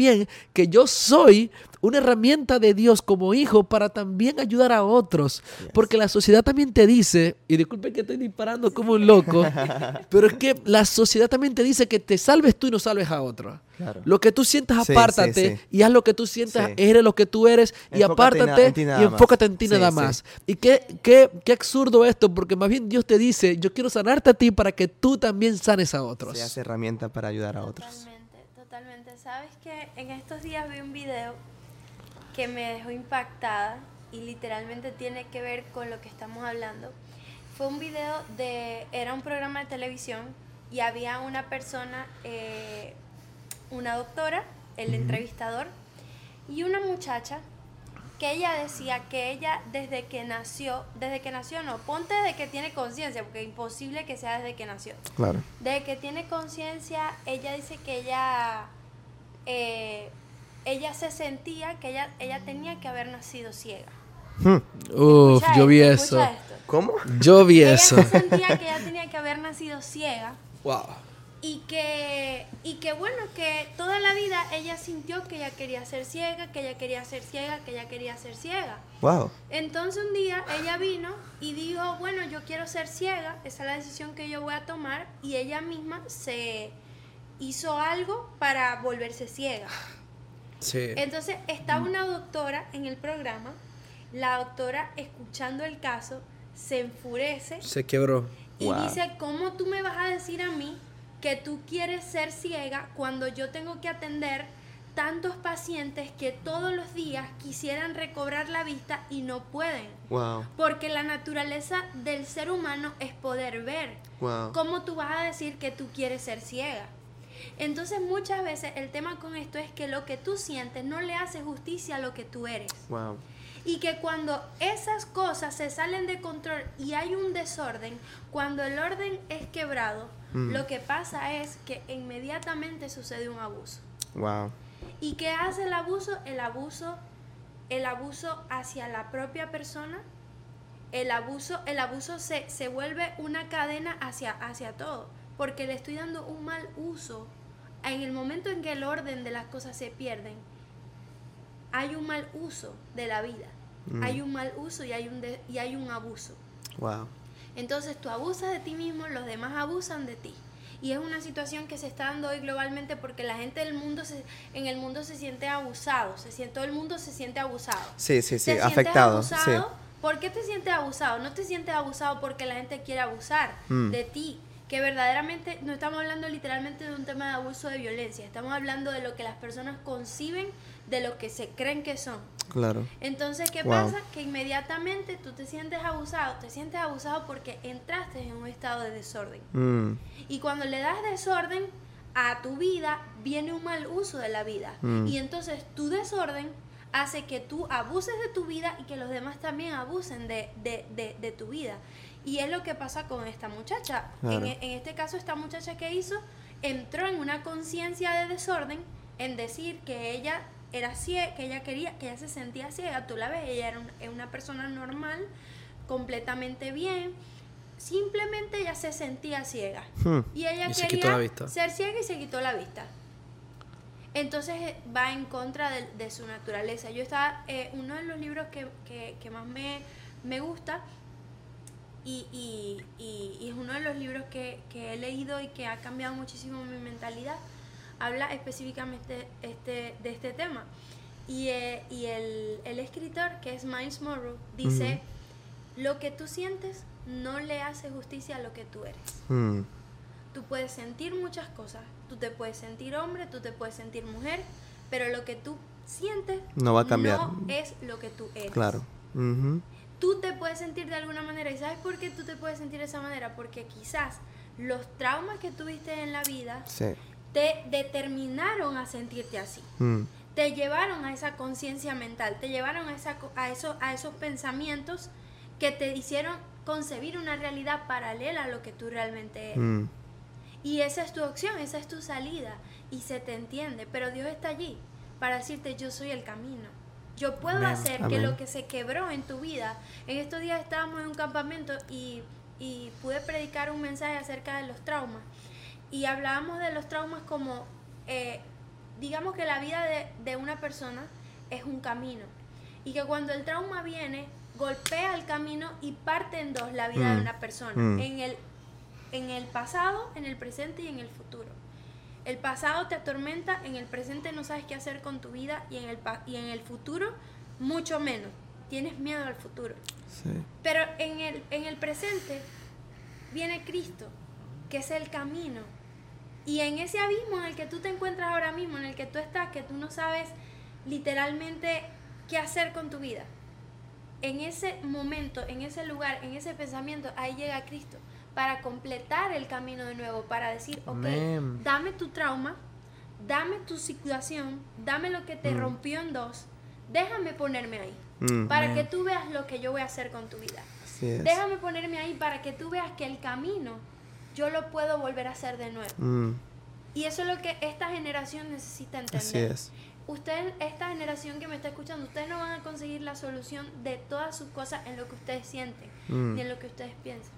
que yo soy una herramienta de Dios como hijo para también ayudar a otros. Porque la sociedad también te dice, y disculpen que estoy disparando como un loco, *laughs* pero es que la sociedad también te dice que te salves tú y no salves a otros.
Claro.
Lo que tú sientas,
Sí, sí,
apártate
sí.
y haz lo que tú sientas, eres lo que tú eres y
Enfócate
apártate
en
y enfócate en ti nada más. Y qué, qué, qué absurdo esto, porque más bien Dios te dice, yo quiero sanarte a ti para que tú también sanes a otros.
Se hace herramienta para ayudar a otros.
Totalmente, totalmente. Sabes que en estos días vi un video que me dejó impactada y literalmente tiene que ver con lo que estamos hablando. Fue un video de, era un programa de televisión y había una persona, eh, una doctora, el entrevistador, y una muchacha que ella decía que ella desde que nació, desde que nació no, ponte desde que tiene conciencia, porque es imposible que sea desde que nació.
Claro.
Desde que tiene conciencia, ella dice que ella, eh, ella se sentía que ella, ella tenía que haber nacido ciega.
Hmm.
Uf, yo vi
esto,
eso.
esto.
¿Cómo?
Yo vi
Ella
eso.
se sentía que ella tenía que haber nacido ciega
Wow.
Y que, y que bueno, que toda la vida ella sintió que ella quería ser ciega, que ella quería ser ciega, que ella quería ser ciega.
Wow.
Entonces un día ella vino y dijo, bueno, yo quiero ser ciega, esa es la decisión que yo voy a tomar y ella misma se hizo algo para volverse ciega.
Sí.
Entonces está una doctora en el programa, la doctora escuchando el caso se enfurece
Se quebró.
y
Wow.
dice, ¿cómo tú me vas a decir a mí que tú quieres ser ciega cuando yo tengo que atender tantos pacientes que todos los días quisieran recobrar la vista y no pueden?
Wow.
Porque la naturaleza del ser humano es poder ver.
Wow.
¿Cómo tú vas a decir que tú quieres ser ciega? Entonces muchas veces el tema con esto es que lo que tú sientes no le hace justicia a lo que tú eres.
Wow.
Y que cuando esas cosas se salen de control y hay un desorden, cuando el orden es quebrado,
Mm.
lo que pasa es que inmediatamente sucede un abuso.
Wow.
¿Y qué hace el abuso? El abuso, el abuso hacia la propia persona. El abuso, el abuso se, se vuelve una cadena hacia, hacia todo. Porque le estoy dando un mal uso. En el momento en que el orden de las cosas se pierden, hay un mal uso de la vida.
Mm.
Hay un mal uso y hay un, de- y hay un abuso.
Wow.
Entonces tú abusas de ti mismo, los demás abusan de ti. Y es una situación que se está dando hoy globalmente porque la gente del mundo se- en el mundo se siente abusado, se siente, todo el mundo se siente abusado.
Sí, sí, sí.
¿Te sientes
Afectado. Sí.
¿Por qué te sientes abusado? No te sientes abusado porque la gente quiere abusar
Mm.
de ti. Que verdaderamente no estamos hablando literalmente de un tema de abuso de violencia, estamos hablando de lo que las personas conciben de lo que se creen que son.
Claro.
Entonces, ¿qué
Wow.
pasa? Que inmediatamente tú te sientes abusado, te sientes abusado porque entraste en un estado de desorden.
Mm.
Y cuando le das desorden a tu vida, viene un mal uso de la vida.
Mm.
Y entonces tu desorden hace que tú abuses de tu vida y que los demás también abusen de, de- de- de tu vida. Y es lo que pasa con esta muchacha.
Claro.
En, en este caso, esta muchacha que hizo entró en una conciencia de desorden en decir que ella era ciega, que ella quería, que ella se sentía ciega. Tú la ves, ella era un- una persona normal, completamente bien. Simplemente ella se sentía ciega.
Hmm.
Y ella
Y se
quería
quitó la vista.
ser ciega y se quitó la vista. Entonces eh, va en contra de, de su naturaleza. Yo estaba, eh, uno de los libros que, que- que más me, me gusta y, y- y- y es uno de los libros que, que he leído y que ha cambiado muchísimo mi mentalidad, habla específicamente este, de este tema. Y, eh, el, el escritor, que es Miles Morrow, dice, lo que tú sientes no le hace justicia a lo que tú eres.
Hmm.
tú puedes sentir muchas cosas. Tú te puedes sentir hombre, tú te puedes sentir mujer, pero lo que tú sientes
No va a cambiar.
no es lo que tú eres.
Claro. Ujú.
Tú te puedes sentir de alguna manera. ¿Y sabes por qué tú te puedes sentir de esa manera? Porque quizás los traumas que tuviste en la vida
Sí.
te determinaron a sentirte así.
Mm.
Te llevaron a esa conciencia mental, te llevaron a, esa, a, eso, a esos pensamientos que te hicieron concebir una realidad paralela a lo que tú realmente eres.
Mm.
Y esa es tu opción, esa es tu salida. Y se te entiende. Pero Dios está allí para decirte, yo soy el camino. Yo puedo
Amén.
hacer que lo que se quebró en tu vida. En estos días estábamos en un campamento y, y pude predicar un mensaje acerca de los traumas. Y hablábamos de los traumas como, eh, digamos que la vida de, de una persona es un camino. Y que cuando el trauma viene, golpea el camino y parte en dos la vida
Mm.
de una persona.
Mm.
En el en el pasado, en el presente y en el futuro. El pasado te atormenta, en el presente no sabes qué hacer con tu vida y en el, y en el futuro mucho menos. Tienes miedo al futuro.
Sí.
Pero en el, en el presente viene Cristo, que es el camino. Y en ese abismo en el que tú te encuentras ahora mismo, en el que tú estás, que tú no sabes literalmente qué hacer con tu vida, en ese momento, en ese lugar, en ese pensamiento, ahí llega Cristo para completar el camino de nuevo, para decir, ok, dame tu trauma, dame tu situación, dame lo que te
Mm.
rompió en dos, déjame ponerme ahí,
Mm.
para que tú veas lo que yo voy a hacer con tu vida. Déjame ponerme ahí para que tú veas que el camino yo lo puedo volver a hacer de nuevo.
Mm.
Y eso es lo que esta generación necesita entender.
Así es.
Usted, esta generación que me está escuchando, ustedes no van a conseguir la solución de todas sus cosas en lo que ustedes sienten, ni en lo que ustedes piensan.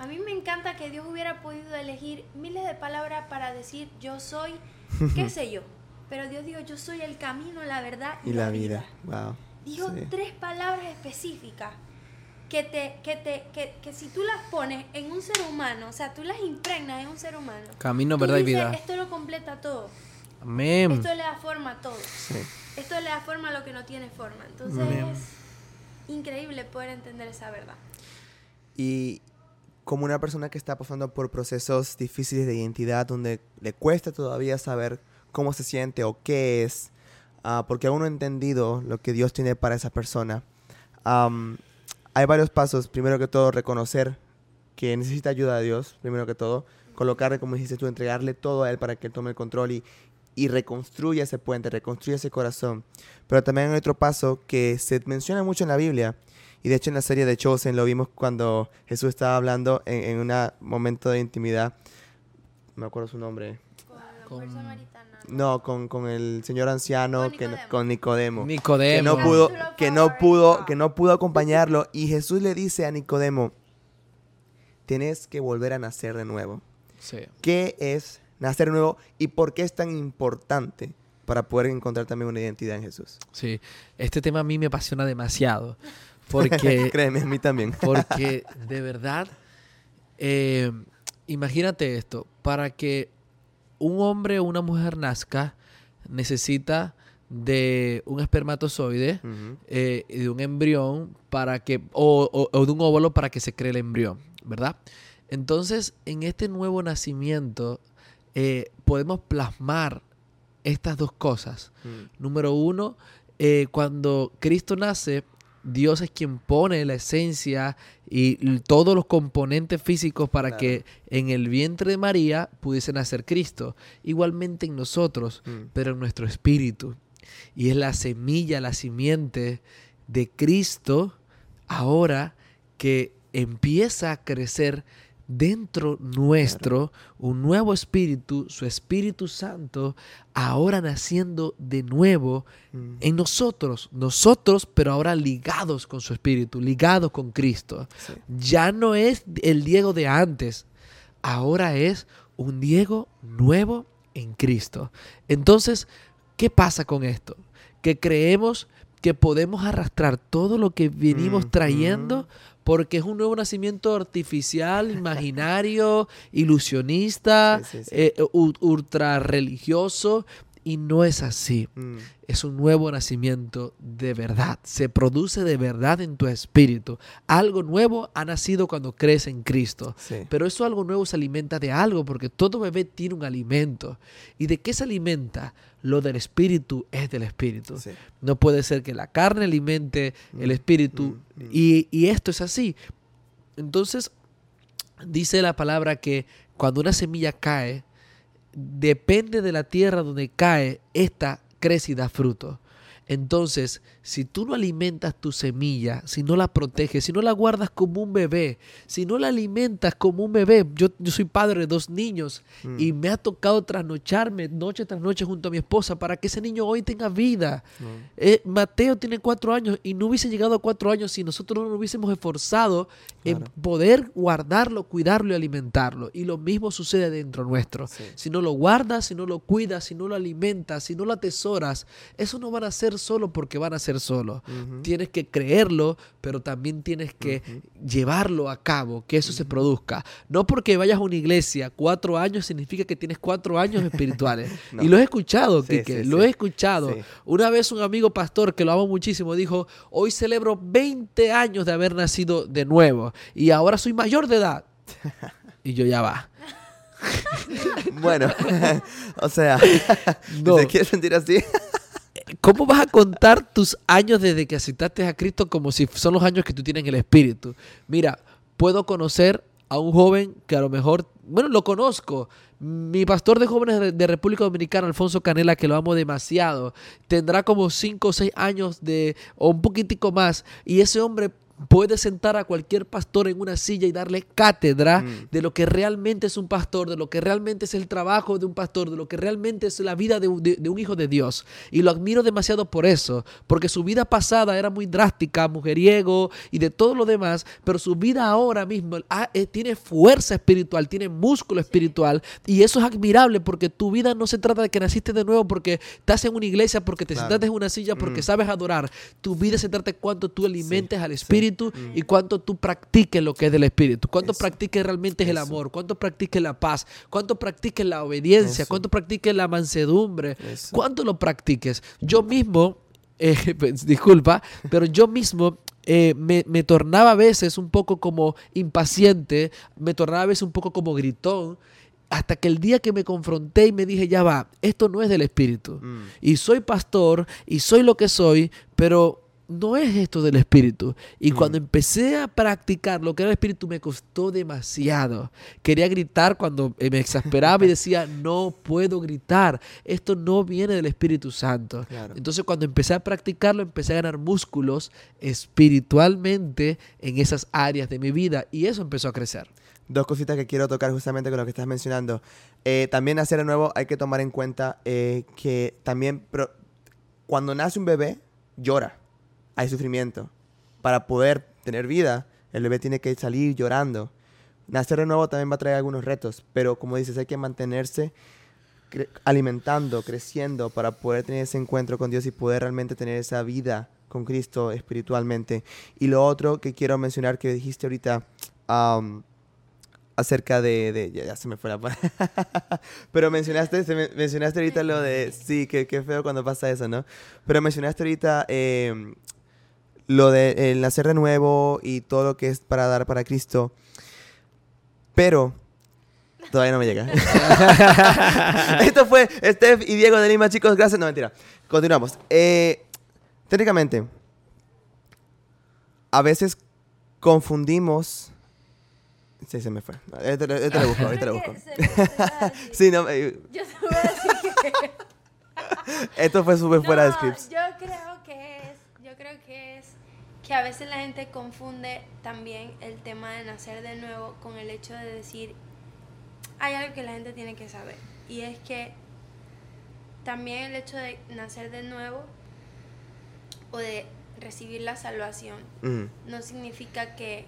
A mí me encanta que Dios hubiera podido elegir miles de palabras para decir yo soy, qué sé yo. *laughs* Pero Dios dijo, yo soy el camino, la verdad y,
Y la vida. Wow.
Dijo
Sí.
tres palabras específicas que te, que te, que, que si tú las pones en un ser humano, o sea, tú las impregnas en un ser humano.
Camino, verdad y vida.
Esto lo completa todo.
Amén.
Esto le da forma a todo.
Sí.
Esto le da forma a lo que no tiene forma. Entonces
Amén.
es increíble poder entender esa verdad.
Y como una persona que está pasando por procesos difíciles de identidad, donde le cuesta todavía saber cómo se siente o qué es, ah, porque aún no ha entendido lo que Dios tiene para esa persona, hay varios pasos. Primero que todo, reconocer que necesita ayuda de Dios, primero que todo. Colocarle, como dijiste tú, entregarle todo a Él para que Él tome el control y, y reconstruya ese puente, reconstruya ese corazón. Pero también hay otro paso que se menciona mucho en la Biblia. Y de hecho en la serie de Chosen lo vimos cuando Jesús estaba hablando en, en un momento de intimidad. No me acuerdo su nombre.
Con.
No, con, con el señor anciano,
Con
que
Nicodemo.
con Nicodemo. que
Nicodemo.
no pudo que no pudo que no pudo acompañarlo y Jesús le dice a Nicodemo tienes que volver a nacer de nuevo
Sí.
qué es nacer de nuevo y por qué es tan importante para poder encontrar también una identidad en Jesús
Sí. Este tema a mí me apasiona demasiado. Porque *laughs*
créeme a mí también *laughs*
Porque de verdad, eh, imagínate esto, para que un hombre o una mujer nazca, necesita de un espermatozoide
Ujú.
eh, y de un embrión para que, o, o- o de un óvulo para que se cree el embrión, ¿verdad? Entonces, en este nuevo nacimiento, eh, podemos plasmar estas dos cosas.
Mm.
Número uno, eh, cuando Cristo nace, Dios es quien pone la esencia y todos los componentes físicos para
Claro.
que en el vientre de María pudiese nacer Cristo. Igualmente en nosotros,
Mm.
pero en nuestro espíritu. Y es la semilla, la simiente de Cristo ahora que empieza a crecer dentro nuestro un nuevo espíritu, su Espíritu Santo, ahora naciendo de nuevo
Mm.
en nosotros, nosotros, pero ahora ligados con su Espíritu, ligados con Cristo.
Sí.
Ya no es el Diego de antes, ahora es un Diego nuevo en Cristo. Entonces, ¿qué pasa con esto? Que creemos que podemos arrastrar todo lo que venimos trayendo porque es un nuevo nacimiento artificial, *laughs* imaginario, ilusionista,
Sí, sí, sí.
eh, ultra religioso Y no es así.
Mm,
Es un nuevo nacimiento de verdad. Se produce de verdad en tu espíritu. Algo nuevo ha nacido cuando crees en Cristo.
sí.
Pero eso algo nuevo se alimenta de algo, porque todo bebé tiene un alimento. ¿Y de qué se alimenta? Lo del espíritu es del espíritu.
sí.
No puede ser que la carne alimente el
Mm,
espíritu.
mm, mm.
Y, y esto es así. Entonces, dice la palabra que cuando una semilla cae, depende de la tierra donde cae, esta crece y da fruto. Entonces, si tú no alimentas tu semilla, si no la proteges, si no la guardas como un bebé, si no la alimentas como un bebé, yo, yo soy padre de dos niños
Mm.
y me ha tocado trasnocharme noche tras noche junto a mi esposa para que ese niño hoy tenga vida. Eh, Mateo tiene cuatro años y no hubiese llegado a cuatro años si nosotros no nos hubiésemos esforzado en poder guardarlo, cuidarlo y alimentarlo. Y lo mismo sucede dentro nuestro.
Sí.
Si no lo guardas, si no lo cuidas, si no lo alimentas, si no lo atesoras, eso no van a ser solo porque van a ser solo. Tienes que creerlo, pero también tienes que llevarlo a cabo, que eso se produzca. No porque vayas a una iglesia cuatro años significa que tienes cuatro años espirituales. *laughs*
No.
Y lo he escuchado,
Sí,
Quique,
sí,
lo
sí.
he escuchado. Una vez un amigo pastor que lo amo muchísimo dijo, hoy celebro 20 años de haber nacido de nuevo y ahora soy mayor de edad. *laughs* Y yo ya va.
Bueno, *laughs* o sea,
No.
¿te quieres sentir así?
¿Cómo vas a contar tus años desde que aceptaste a Cristo como si son los años que tú tienes en el Espíritu? Mira, puedo conocer a un joven que a lo mejor, bueno, lo conozco. Mi pastor de jóvenes de, República Dominicana, Alfonso Canela, que lo amo demasiado, tendrá como 5 o 6 años de, o un poquitico más, y ese hombre puede sentar a cualquier pastor en una silla y darle cátedra
Mm.
de lo que realmente es un pastor, de lo que realmente es el trabajo de un pastor, de lo que realmente es la vida de, un- de- de un hijo de Dios. Y lo admiro demasiado por eso, porque su vida pasada era muy drástica, mujeriego y de todo lo demás, pero su vida ahora mismo ah, eh, tiene fuerza espiritual, tiene músculo espiritual, y eso es admirable porque tu vida no se trata de que naciste de nuevo porque estás en una iglesia, porque te
Claro.
sentaste en una silla, porque
Mm.
sabes adorar. Tu vida se trata de cuánto tú alimentes al
sí.
Espíritu y cuánto tú practiques lo que es del espíritu, cuánto
Eso.
practiques realmente es el amor, cuánto practiques la paz, cuánto practiques la obediencia,
Eso.
cuánto practiques la mansedumbre,
Eso.
cuánto lo practiques. Yo mismo, *laughs* eh, pues, disculpa, pero yo mismo eh, me, me tornaba a veces un poco como impaciente, me tornaba a veces un poco como gritón, hasta que el día que me confronté y me dije, ya va, esto no es del espíritu
Mm.
y soy pastor y soy lo que soy, pero no es esto del espíritu. Y
Mm.
cuando empecé a practicar lo que era el espíritu me costó demasiado. Quería gritar cuando eh, me exasperaba y *laughs* decía, no puedo gritar, esto no viene del Espíritu Santo.
Claro.
Entonces cuando empecé a practicarlo empecé a ganar músculos espiritualmente en esas áreas de mi vida y eso empezó a crecer.
Dos cositas que quiero tocar justamente con lo que estás mencionando. Eh, también hacer de nuevo hay que tomar en cuenta eh, que también cuando nace un bebé llora, hay sufrimiento. Para poder tener vida, el bebé tiene que salir llorando. Nacer de nuevo también va a traer algunos retos, pero como dices, hay que mantenerse alimentando, creciendo para poder tener ese encuentro con Dios y poder realmente tener esa vida con Cristo espiritualmente. Y lo otro que quiero mencionar que dijiste ahorita, acerca de, de- ya, se me fue la pa- *laughs* pero mencionaste se me- mencionaste ahorita lo de sí que qué feo cuando pasa eso no pero mencionaste ahorita em, lo de el nacer de nuevo y todo lo que es para dar para Cristo. Pero todavía no me llega. *laughs* Esto fue Steph y Diego de Lima chicos. Gracias. No mentira. Continuamos. Eh, técnicamente a veces confundimos Sí, se me fue. Ahorita lo ahorita lo busco, ahorita lo busco. *laughs* *laughs* Sí, no,
Yo te voy a decir que...
esto fue súper fuera de scripts.
Yo que a veces la gente confunde también el tema de nacer de nuevo con el hecho de decir, hay algo que la gente tiene que saber, y es que también el hecho de nacer de nuevo o de recibir la salvación no significa que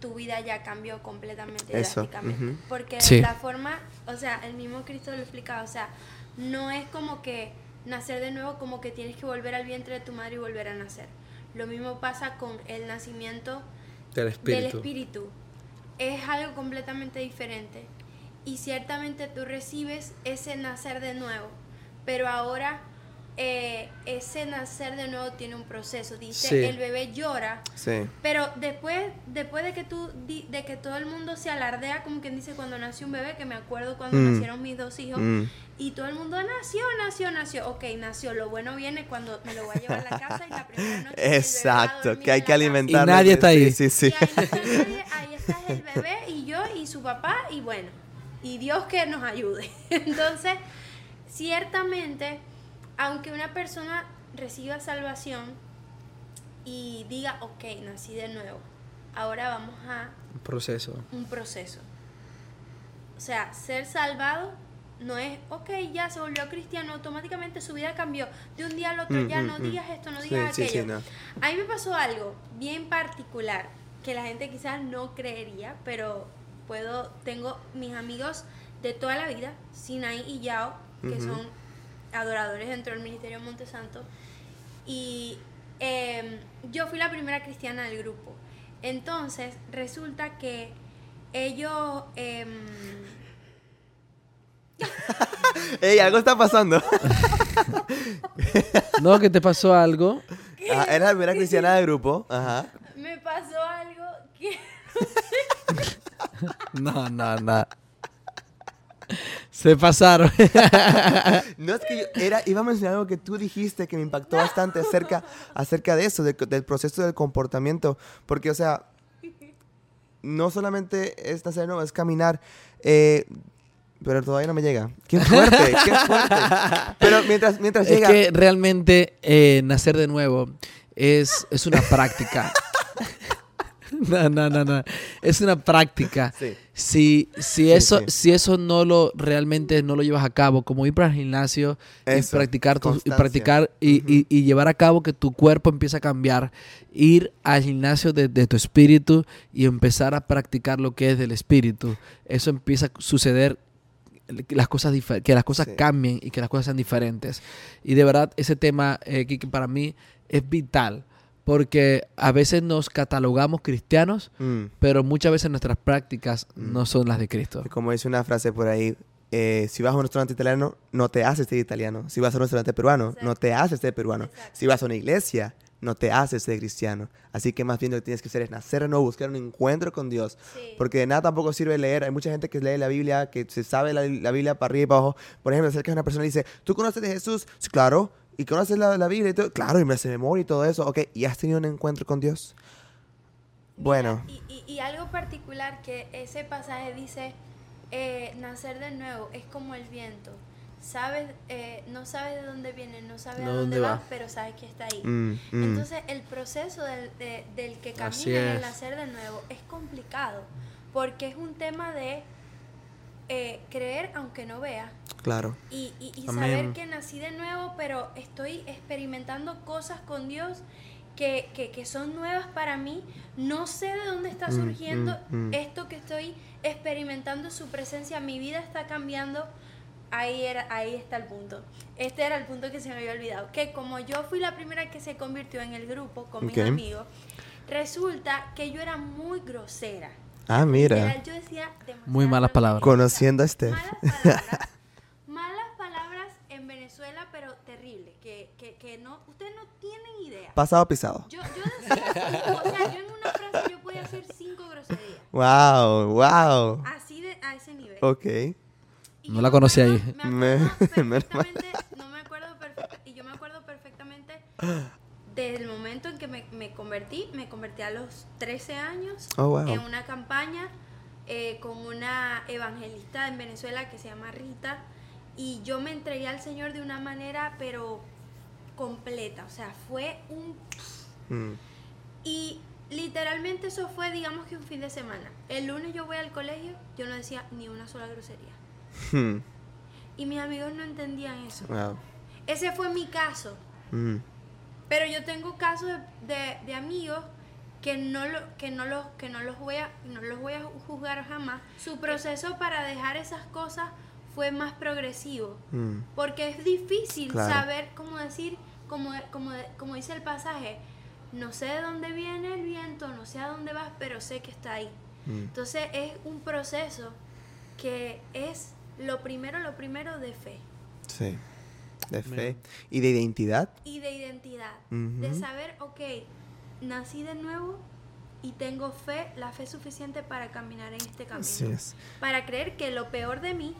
tu vida ya cambió completamente
Eso,
drásticamente. Porque
Sí.
la forma, o sea, el mismo Cristo lo explicaba, o sea, no es como que nacer de nuevo, como que tienes que volver al vientre de tu madre y volver a nacer. Lo mismo pasa con el nacimiento
Del
del espíritu. Es algo completamente diferente. Y ciertamente tú recibes ese nacer de nuevo, pero ahora eh, ese nacer de nuevo tiene un proceso. Dice,
Sí.
el bebé llora,
Sí.
pero después, después de que tú, de que todo el mundo se alardea, como quien dice cuando nació un bebé, que me acuerdo cuando
Mm.
nacieron mis dos hijos,
Mm.
y todo el mundo nació, nació, nació. Ok, nació. Lo bueno viene cuando me lo voy a llevar a la casa y la primera noche.
Exacto, que hay que alimentar.
Y nadie está ahí.
Sí, sí,
Y ahí, no está nadie, ahí está el bebé y yo y su papá y bueno, y Dios que nos ayude. *laughs* Entonces, ciertamente, aunque una persona reciba salvación y diga, ok, nací de nuevo, ahora vamos a
Un proceso.
un proceso. O sea, ser salvado no es, ok, ya se volvió cristiano, automáticamente su vida cambió. De un día al otro,
Mm,
ya
mm,
no
mm.
digas esto, no
Sí,
digas
sí, sí,
aquello.
no.
A mí me pasó algo bien particular que la gente quizás no creería, pero puedo, tengo mis amigos de toda la vida, Sinai y Yao, que son adoradores dentro del Ministerio Montesanto. Y em, yo fui la primera cristiana del grupo. Entonces, resulta que ellos... em, *laughs*
Ey, algo está pasando. *laughs*
No, que te pasó algo.
Ajá, eres la primera *laughs* cristiana del grupo. Ajá.
me pasó algo que...
No, no, no. Se pasaron. *laughs* *laughs*
No es que yo era, iba a mencionar algo que tú dijiste que me impactó bastante acerca, acerca de eso, de- del proceso del comportamiento. Porque, o sea, no solamente es nacer de nuevo, es caminar. eh, pero todavía no me llega. ¡Qué fuerte! ¡Qué fuerte! *laughs* Pero mientras, mientras
es
llega.
que realmente eh, nacer de nuevo es, es una práctica. *laughs* No, no, no, no. Es una práctica.
Sí.
Si, si, eso,
sí.
si eso no lo realmente no lo llevas a cabo, como ir para el gimnasio y practicar, tu- y, practicar y,
Ujú.
y- y llevar a cabo que tu cuerpo empiece a cambiar, ir al gimnasio de, de tu espíritu y empezar a practicar lo que es del espíritu, eso empieza a suceder que las cosas que las cosas
Sí.
cambien y que las cosas sean diferentes. Y de verdad ese tema eh, que para mí es vital porque a veces nos catalogamos cristianos,
Mm.
pero muchas veces nuestras prácticas
Mm.
no son las de Cristo.
Como dice una frase por ahí, eh, si vas a un restaurante italiano, no te haces ser italiano. Si vas a un restaurante peruano, no te haces ser peruano.
Exacto.
Si vas a una iglesia, no te haces ser cristiano. Así que más bien lo que tienes que hacer es nacer de nuevo, buscar un encuentro con Dios.
Sí.
Porque de nada tampoco sirve leer. Hay mucha gente que lee la Biblia, que se sabe la, la Biblia para arriba y para abajo. Por ejemplo, acerca de una persona y dice, ¿tú conoces de Jesús? Sí, claro. ¿Y conoces la, la Biblia? Y todo? Claro, y me hace memoria y todo eso. Ok, ¿y has tenido un encuentro con Dios?
Mira,
Bueno.
Y, y- y algo particular que ese pasaje dice, eh, nacer de nuevo es como el viento. Sabes, eh, no sabes de dónde viene, no sabes
No
a dónde
dónde
va,
va.
pero sabes que está ahí.
Mm, mm.
Entonces el proceso del, de- del que camina en el nacer de nuevo es complicado, porque es un tema de eh, creer aunque no vea,
claro.
y, y- y saber que nací de nuevo, pero estoy experimentando cosas con Dios que, que- que son nuevas para mí. No sé de dónde está
Mm,
surgiendo
mm, mm.
esto que estoy experimentando, su presencia, mi vida está cambiando. Ahí, era, ahí está el punto. Este era el punto que se me había olvidado. Que como yo fui la primera que se convirtió en el grupo con mis amigos, resulta que yo era muy grosera.
Ah, mira.
Literal, Yo decía
Muy malas palabras.
Conociendo a Steph.
Malas palabras, malas palabras en Venezuela, pero terrible, que, que, que no, ustedes no tienen idea.
Pasado pisado.
Yo, yo decía cinco, o sea, yo en una frase yo podía hacer cinco groserías,
Wow, wow.
así de, a ese nivel.
Ok.
Y
No la
me
conocí
acuerdo-
ahí.
Me *laughs* perfectamente, no me acuerdo perfecta, y yo me acuerdo perfectamente desde el momento en que me, me convertí, me convertí a los 13 años
Oh, wow.
en una campaña eh, con una evangelista en Venezuela que se llama Rita y yo me entregué al Señor de una manera pero completa, o sea, fue un...
Mm.
Y literalmente eso fue digamos que un fin de semana. El lunes yo voy al colegio, yo no decía ni una sola grosería.
Hmm.
Y mis amigos no entendían eso.
Wow.
Ese fue mi caso.
Mm.
Pero yo tengo casos de, de- de amigos que no, lo, que, no los, que no, los voy a, no los voy a juzgar jamás. Su proceso para dejar esas cosas fue más progresivo.
Mm.
Porque es difícil
Claro.
saber cómo decir, como, como, como dice el pasaje, no sé de dónde viene el viento, no sé a dónde vas, pero sé que está ahí.
Mm.
Entonces es un proceso que es lo primero, lo primero de fe.
Sí. De fe y de identidad.
Y de identidad. De saber, ok, nací de nuevo y tengo fe, la fe suficiente para caminar en este camino.
Así es.
Para creer que lo peor de mí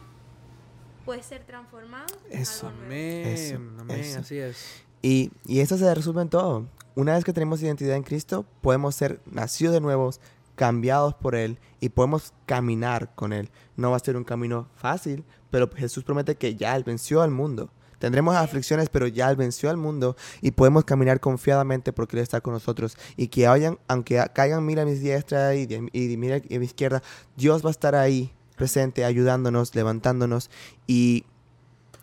puede ser transformado en
Eso.
algo nuevo.
Amén,
Eso,
amén,
eso.
así es.
Y, y eso se resume en todo. Una vez que tenemos identidad en Cristo, podemos ser nacidos de nuevos, cambiados por Él y podemos caminar con Él. No va a ser un camino fácil, pero Jesús promete que ya Él venció al mundo. Tendremos aflicciones, pero ya Él venció al mundo y podemos caminar confiadamente porque Él está con nosotros. Y que hayan, aunque caigan mil a mi diestra y, y mil a mi izquierda, Dios va a estar ahí presente, ayudándonos, levantándonos y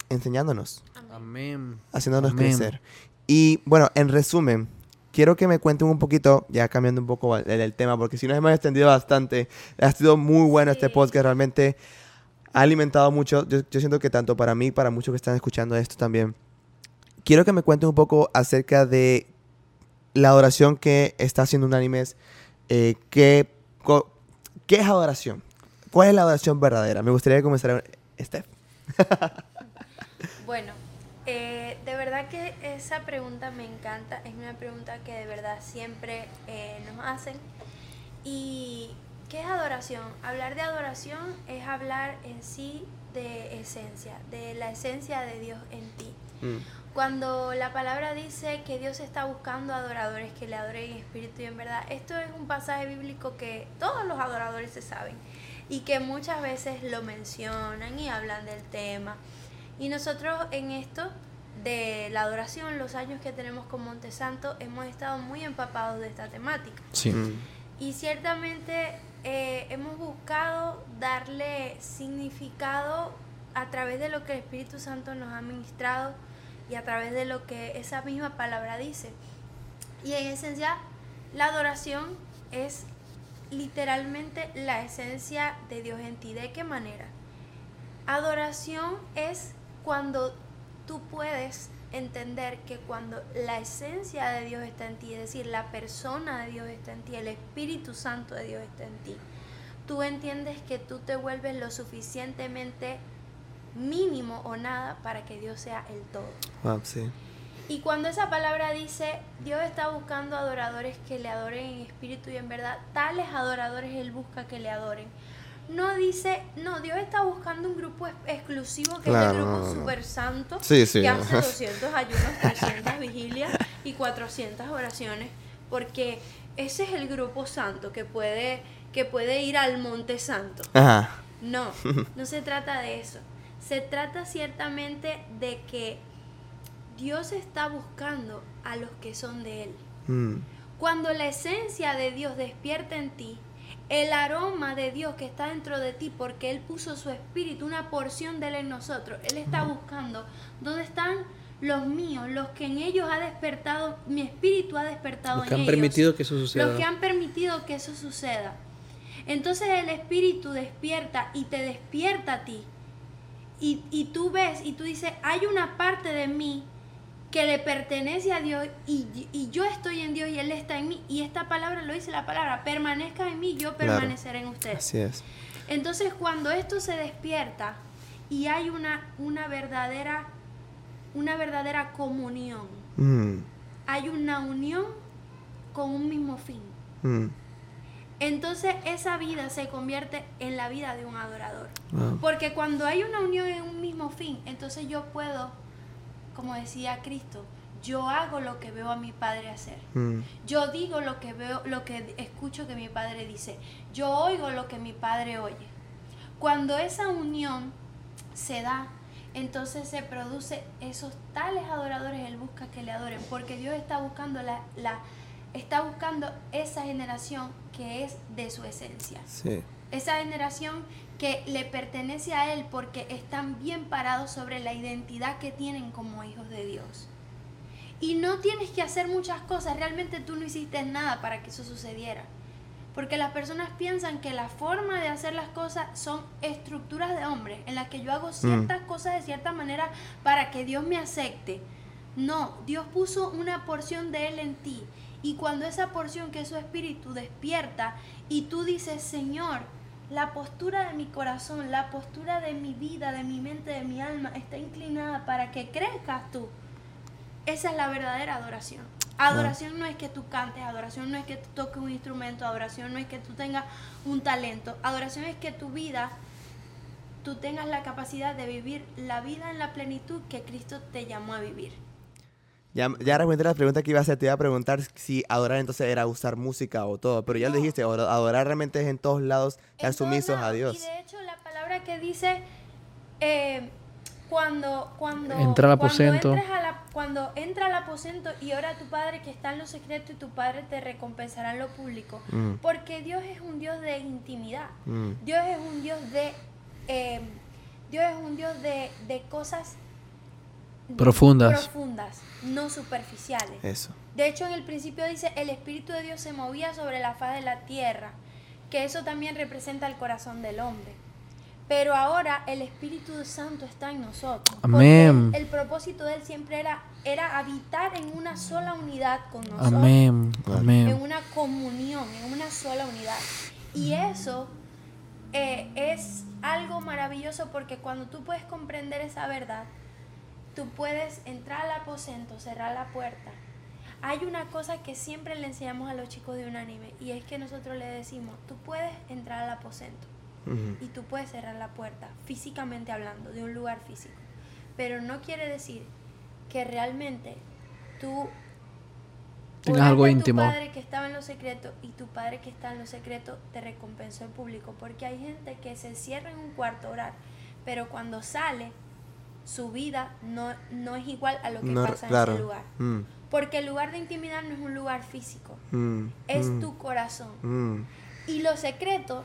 enseñándonos
Amén.
Haciéndonos
Amén.
crecer. Y bueno, en resumen, quiero que me cuenten un poquito, ya cambiando un poco el, el tema, porque si nos hemos extendido bastante, ha sido muy bueno este
Sí.
podcast, realmente ha alimentado mucho, yo, yo siento que tanto para mí, para muchos que están escuchando esto también. Quiero que me cuenten un poco acerca de la adoración que está haciendo Unánimes, eh, ¿qué, ¿qué es adoración? ¿Cuál es la adoración verdadera? Me gustaría comenzar, Steph. *laughs*
Bueno, eh, de verdad que esa pregunta me encanta, es una pregunta que de verdad siempre eh, nos hacen. ¿Y qué es adoración? Hablar de adoración es hablar en sí de esencia, de la esencia de Dios en ti.
Mm,
Cuando la palabra dice que Dios está buscando adoradores que le adoren en espíritu y en verdad, esto es un pasaje bíblico que todos los adoradores se saben y que muchas veces lo mencionan y hablan del tema. Y nosotros en esto de la adoración, los años que tenemos con Montesanto, hemos estado muy empapados de esta temática.
Sí.
mm,
Y ciertamente eh, hemos buscado darle significado a través de lo que el Espíritu Santo nos ha ministrado y a través de lo que esa misma palabra dice. Y en esencia, la adoración es literalmente la esencia de Dios en ti. ¿De qué manera? Adoración es cuando tú puedes entender que cuando la esencia de Dios está en ti, es decir, la persona de Dios está en ti, el Espíritu Santo de Dios está en ti, tú entiendes que tú te vuelves lo suficientemente mínimo o nada para que Dios sea el todo.
sí.
Y cuando esa palabra dice, Dios está buscando adoradores que le adoren en espíritu y en verdad, tales adoradores Él busca que le adoren. No dice, no, Dios está buscando un grupo ex- exclusivo que
Claro,
es el grupo
no, no.
super santo,
Sí, sí,
que
no.
hace *laughs* 200 ayunos, 300 vigilias y 400 oraciones, porque ese es el grupo santo que puede, que puede ir al monte santo.
Ajá.
No, *laughs* no se trata de eso. Se trata ciertamente de que Dios está buscando a los que son de Él.
Mm,
Cuando la esencia de Dios despierta en ti, el aroma de Dios que está dentro de ti, porque Él puso su espíritu, una porción de Él en nosotros, Él está buscando dónde están los míos, los que en ellos ha despertado, mi espíritu ha despertado
Los que
en
han
ellos.
permitido que eso suceda.
Los que han permitido que eso suceda. Entonces el Espíritu despierta y te despierta a ti. Y, y tú ves y tú dices, hay una parte de mí que le pertenece a Dios y, y yo estoy en Dios y Él está en mí. Y esta palabra lo dice la palabra, permanezca en mí, yo
Claro.
permaneceré en ustedes.
así es.
Entonces cuando esto se despierta y hay una, una verdadera una verdadera comunión,
Mm,
hay una unión con un mismo fin.
mm,
Entonces esa vida se convierte en la vida de un adorador.
wow.
Porque cuando hay una unión en un mismo fin, entonces yo puedo, como decía Cristo, yo hago lo que veo a mi padre hacer.
Mm,
Yo digo lo que veo, lo que escucho que mi padre dice. Yo oigo lo que mi padre oye. Cuando esa unión se da, entonces se produce esos tales adoradores, él busca que le adoren, porque Dios está buscando la, la está buscando esa generación que es de su esencia.
sí.
Esa generación que le pertenece a Él porque están bien parados sobre la identidad que tienen como hijos de Dios. Y no tienes que hacer muchas cosas, realmente tú no hiciste nada para que eso sucediera. Porque las personas piensan que la forma de hacer las cosas son estructuras de hombres, en las que yo hago ciertas cosas de cierta manera para que Dios me acepte. No, Dios puso una porción de Él en ti. Y cuando esa porción que es su espíritu despierta y tú dices, Señor, la postura de mi corazón, la postura de mi vida, de mi mente, de mi alma está inclinada para que crezcas tú. Esa es la verdadera adoración. Adoración no es que tú cantes, adoración no es que tú toques un instrumento, adoración no es que tú tengas un talento, adoración es que tu vida, tú tengas la capacidad de vivir la vida en la plenitud que Cristo te llamó a vivir.
Ya, ya respondí la pregunta que iba a hacer. Te iba a preguntar si adorar entonces era usar música o todo. Pero ya lo dijiste, ador- adorar realmente es en todos lados, estar sumisos a. Dios.
Y de hecho la palabra que dice eh, cuando cuando
Entra al
cuando
aposento.
a la- cuando entra al aposento y ora a tu padre que está en lo secreto y tu padre te recompensará en lo público.
Mm.
Porque Dios es un Dios de intimidad.
Mm.
Dios es un Dios de eh, Dios es un Dios de, de cosas
Profundas.
profundas, no superficiales.
Eso.
De hecho, en el principio dice, el Espíritu de Dios se movía sobre la faz de la tierra, que eso también representa el corazón del hombre. Pero ahora el Espíritu Santo está en nosotros. porque
Amén.
El, propósito de Él siempre era, era habitar en una sola unidad con nosotros.
Amén.
En
Amén.
una comunión, en una sola unidad. Y eso eh, es algo maravilloso porque cuando tú puedes comprender esa verdad, tú puedes entrar al aposento, cerrar la puerta. Hay una cosa que siempre le enseñamos a los chicos de un anime y es que nosotros le decimos, tú puedes entrar al aposento y tú puedes cerrar la puerta, físicamente hablando, de un lugar físico. Pero no quiere decir que realmente tú
Tengas algo
a tu
íntimo.
padre que estaba en lo secreto y tu padre que está en lo secreto te recompensó en público. Porque hay gente que se cierra en un cuarto a orar, pero cuando sale, su vida no, no es igual a lo que
No,
pasa en ese lugar.
Mm,
Porque el lugar de intimidad no es un lugar físico,
mm,
es
mm,
tu corazón. Y lo secreto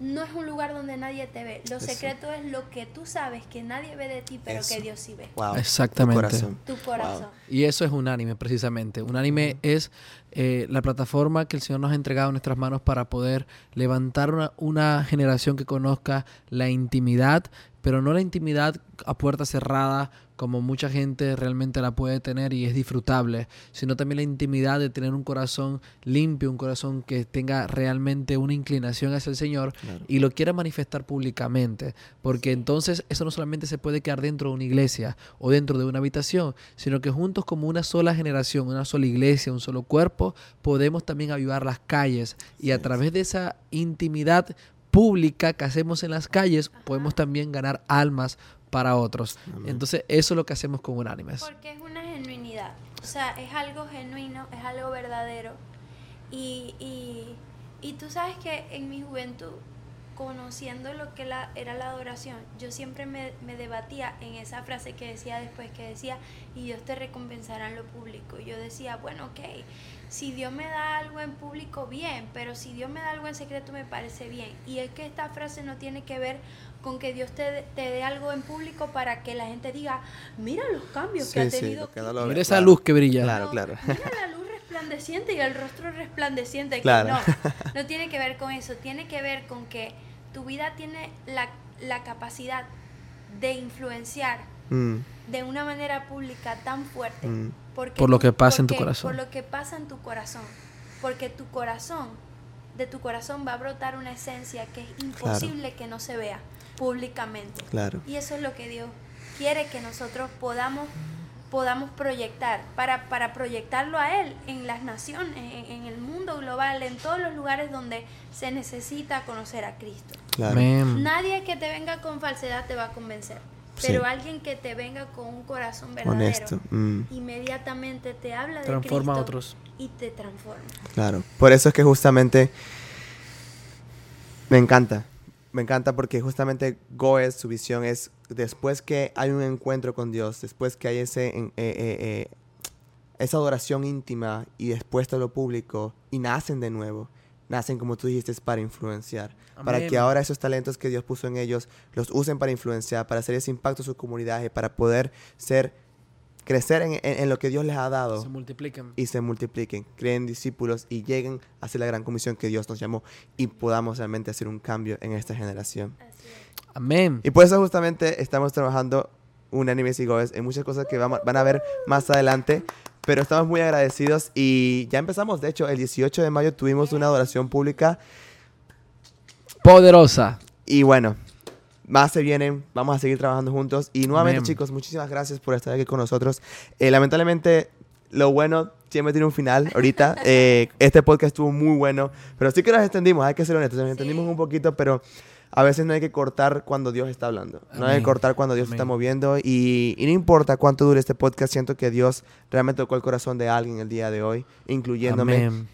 no es un lugar donde nadie te ve. Lo
Eso.
secreto es lo que tú sabes que nadie ve de ti, pero
Eso.
que Dios sí ve.
Wow. tu
Exactamente.
corazón.
Tu corazón.
Y eso es un anime, precisamente. Un anime es eh, la plataforma que el Señor nos ha entregado en nuestras manos para poder levantar una, una generación que conozca la intimidad, pero no la intimidad a puerta cerrada como mucha gente realmente la puede tener y es disfrutable, sino también la intimidad de tener un corazón limpio, un corazón que tenga realmente una inclinación hacia el Señor
Claro.
y lo quiera manifestar públicamente, porque entonces eso no solamente se puede quedar dentro de una iglesia o dentro de una habitación, sino que juntos como una sola generación, una sola iglesia, un solo cuerpo, podemos también avivar las calles y a través de esa intimidad pública que hacemos en las calles, podemos también ganar almas para otros.
Amén.
Entonces, eso es lo que hacemos con Unánimes.
Porque es una genuinidad. O sea, es algo genuino, es algo verdadero. Y, y, y tú sabes que en mi juventud, conociendo lo que la, era la adoración, yo siempre me, me debatía en esa frase que decía después, que decía, y Dios te recompensará en lo público. Yo decía, bueno, ok, si Dios me da algo en público, bien, pero si Dios me da algo en secreto, me parece bien. Y es que esta frase no tiene que ver con que Dios te, te dé algo en público para que la gente diga, mira los cambios que ha
sí,
tenido.
que no
Cristo".
lo ve,
Mira esa
claro.
luz que brilla.
Claro,
No,
claro.
Mira la luz resplandeciente y el rostro resplandeciente. que
Claro.
No, no *laughs* tiene que ver con eso. Tiene que ver con que tu vida tiene la, la capacidad de influenciar
Mm,
de una manera pública tan fuerte.
mm.
Porque
Por lo que pasa en tu corazón.
Por lo que pasa en tu corazón. Porque tu corazón, de tu corazón va a brotar una esencia que es imposible que no se vea públicamente.
Claro.
Y eso es lo que Dios quiere que nosotros podamos podamos proyectar, para, para proyectarlo a Él en las naciones, en, en el mundo global, en todos los lugares donde se necesita conocer a Cristo.
Claro.
Nadie que te venga con falsedad te va a convencer,
Sí.
pero alguien que te venga con un corazón verdadero,
Honesto. mm,
inmediatamente te habla de
Transforma a
Cristo
otros.
y te transforma.
claro. Por eso es que justamente me encanta. Me encanta porque justamente Goes, su visión es después que hay un encuentro con Dios, después que hay ese, eh, eh, eh, esa adoración íntima y después todo lo público y nacen de nuevo. Nacen, como tú dijiste, para influenciar. Para que ahora esos talentos que Dios puso en ellos los usen para influenciar, para hacer ese impacto en su comunidad y para poder ser, crecer en, en- en lo que Dios les ha dado
Se multiplican.
y se multipliquen, creen discípulos y lleguen a hacer la gran comisión que Dios nos llamó y podamos realmente hacer un cambio en esta generación.
Amén.
Y por eso justamente estamos trabajando un anime y goes en muchas cosas que vamos- van a ver más adelante, pero estamos muy agradecidos y ya empezamos, de hecho, el 18 de mayo tuvimos una adoración pública
poderosa.
Y bueno, más se vienen, vamos a seguir trabajando juntos. Y nuevamente, chicos, muchísimas gracias por estar aquí con nosotros. Eh, lamentablemente, lo bueno siempre tiene un final. Ahorita, *laughs* eh, este podcast estuvo muy bueno, pero sí que nos extendimos, hay que ser honestos, nos extendimos un poquito, pero a veces no hay que cortar cuando Dios está hablando. No hay que cortar cuando Dios
Amén.
está moviendo. Y, y no importa cuánto dure este podcast, siento que Dios realmente tocó el corazón de alguien el día de hoy, incluyéndome.
Amén.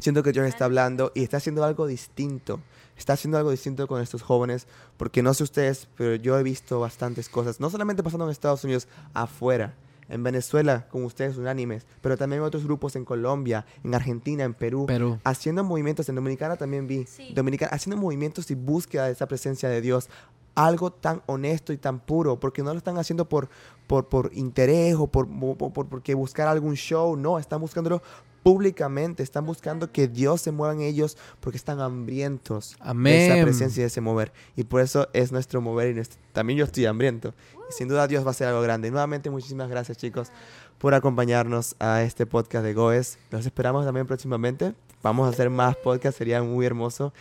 Siento que Dios está hablando y está haciendo algo distinto. Está haciendo algo distinto con estos jóvenes, porque no sé ustedes, pero yo he visto bastantes cosas, no solamente pasando en Estados Unidos, afuera, en Venezuela, con ustedes, unánimes, pero también otros grupos en Colombia, en Argentina, en Perú,
Perú.
haciendo movimientos, en Dominicana también vi,
Sí.
Dominicana, haciendo movimientos y búsqueda de esa presencia de Dios. Algo tan honesto y tan puro, porque no lo están haciendo por, por, por interés o por, por, por- porque buscar algún show, no, están buscándolo públicamente, están buscando que Dios se mueva en ellos porque están hambrientos de
Amén.
esa presencia y de ese mover. Y por eso es nuestro mover y nuestro- también yo estoy hambriento. Y sin duda Dios va a hacer algo grande. Y nuevamente muchísimas gracias chicos por acompañarnos a este podcast de Goes. Los esperamos también próximamente. Vamos a hacer más podcasts, sería muy hermoso.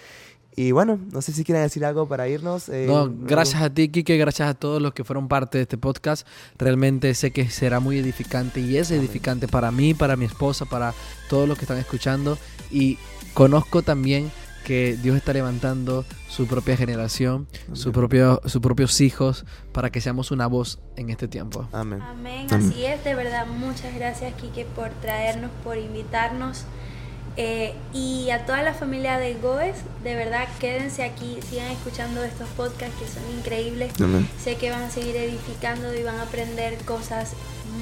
Y bueno, no sé si quieren decir algo para irnos. eh,
No, gracias a ti, Kike, gracias a todos los que fueron parte de este podcast. Realmente sé que será muy edificante y es edificante para mí, para mi esposa, para todos los que están escuchando. Y conozco también que Dios está levantando su propia generación, su
Amén.
propio, sus propios hijos, para que seamos una voz en este tiempo.
Amén.
Amén,
Amén.
así es, de verdad, muchas gracias Quique por traernos, por invitarnos. Eh, y a toda la familia de Goes, de verdad, quédense aquí, sigan escuchando estos podcasts que son increíbles.
Amén.
Sé que van a seguir edificando y van a aprender cosas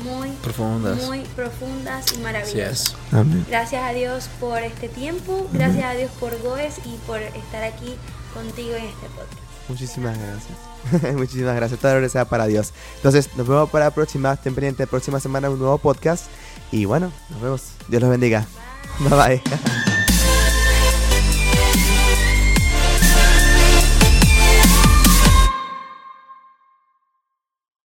muy,
Profundas.
muy profundas y maravillosas.
Amén.
Gracias a Dios por este tiempo, gracias a Dios por Goes y por estar aquí contigo en este podcast.
Muchísimas gracias. *laughs* Muchísimas gracias. Toda la gloria sea para Dios. Entonces, nos vemos para la próxima. Estén pendientes. Próxima semana un nuevo podcast. Y bueno, nos vemos. Dios los bendiga. Bye bye.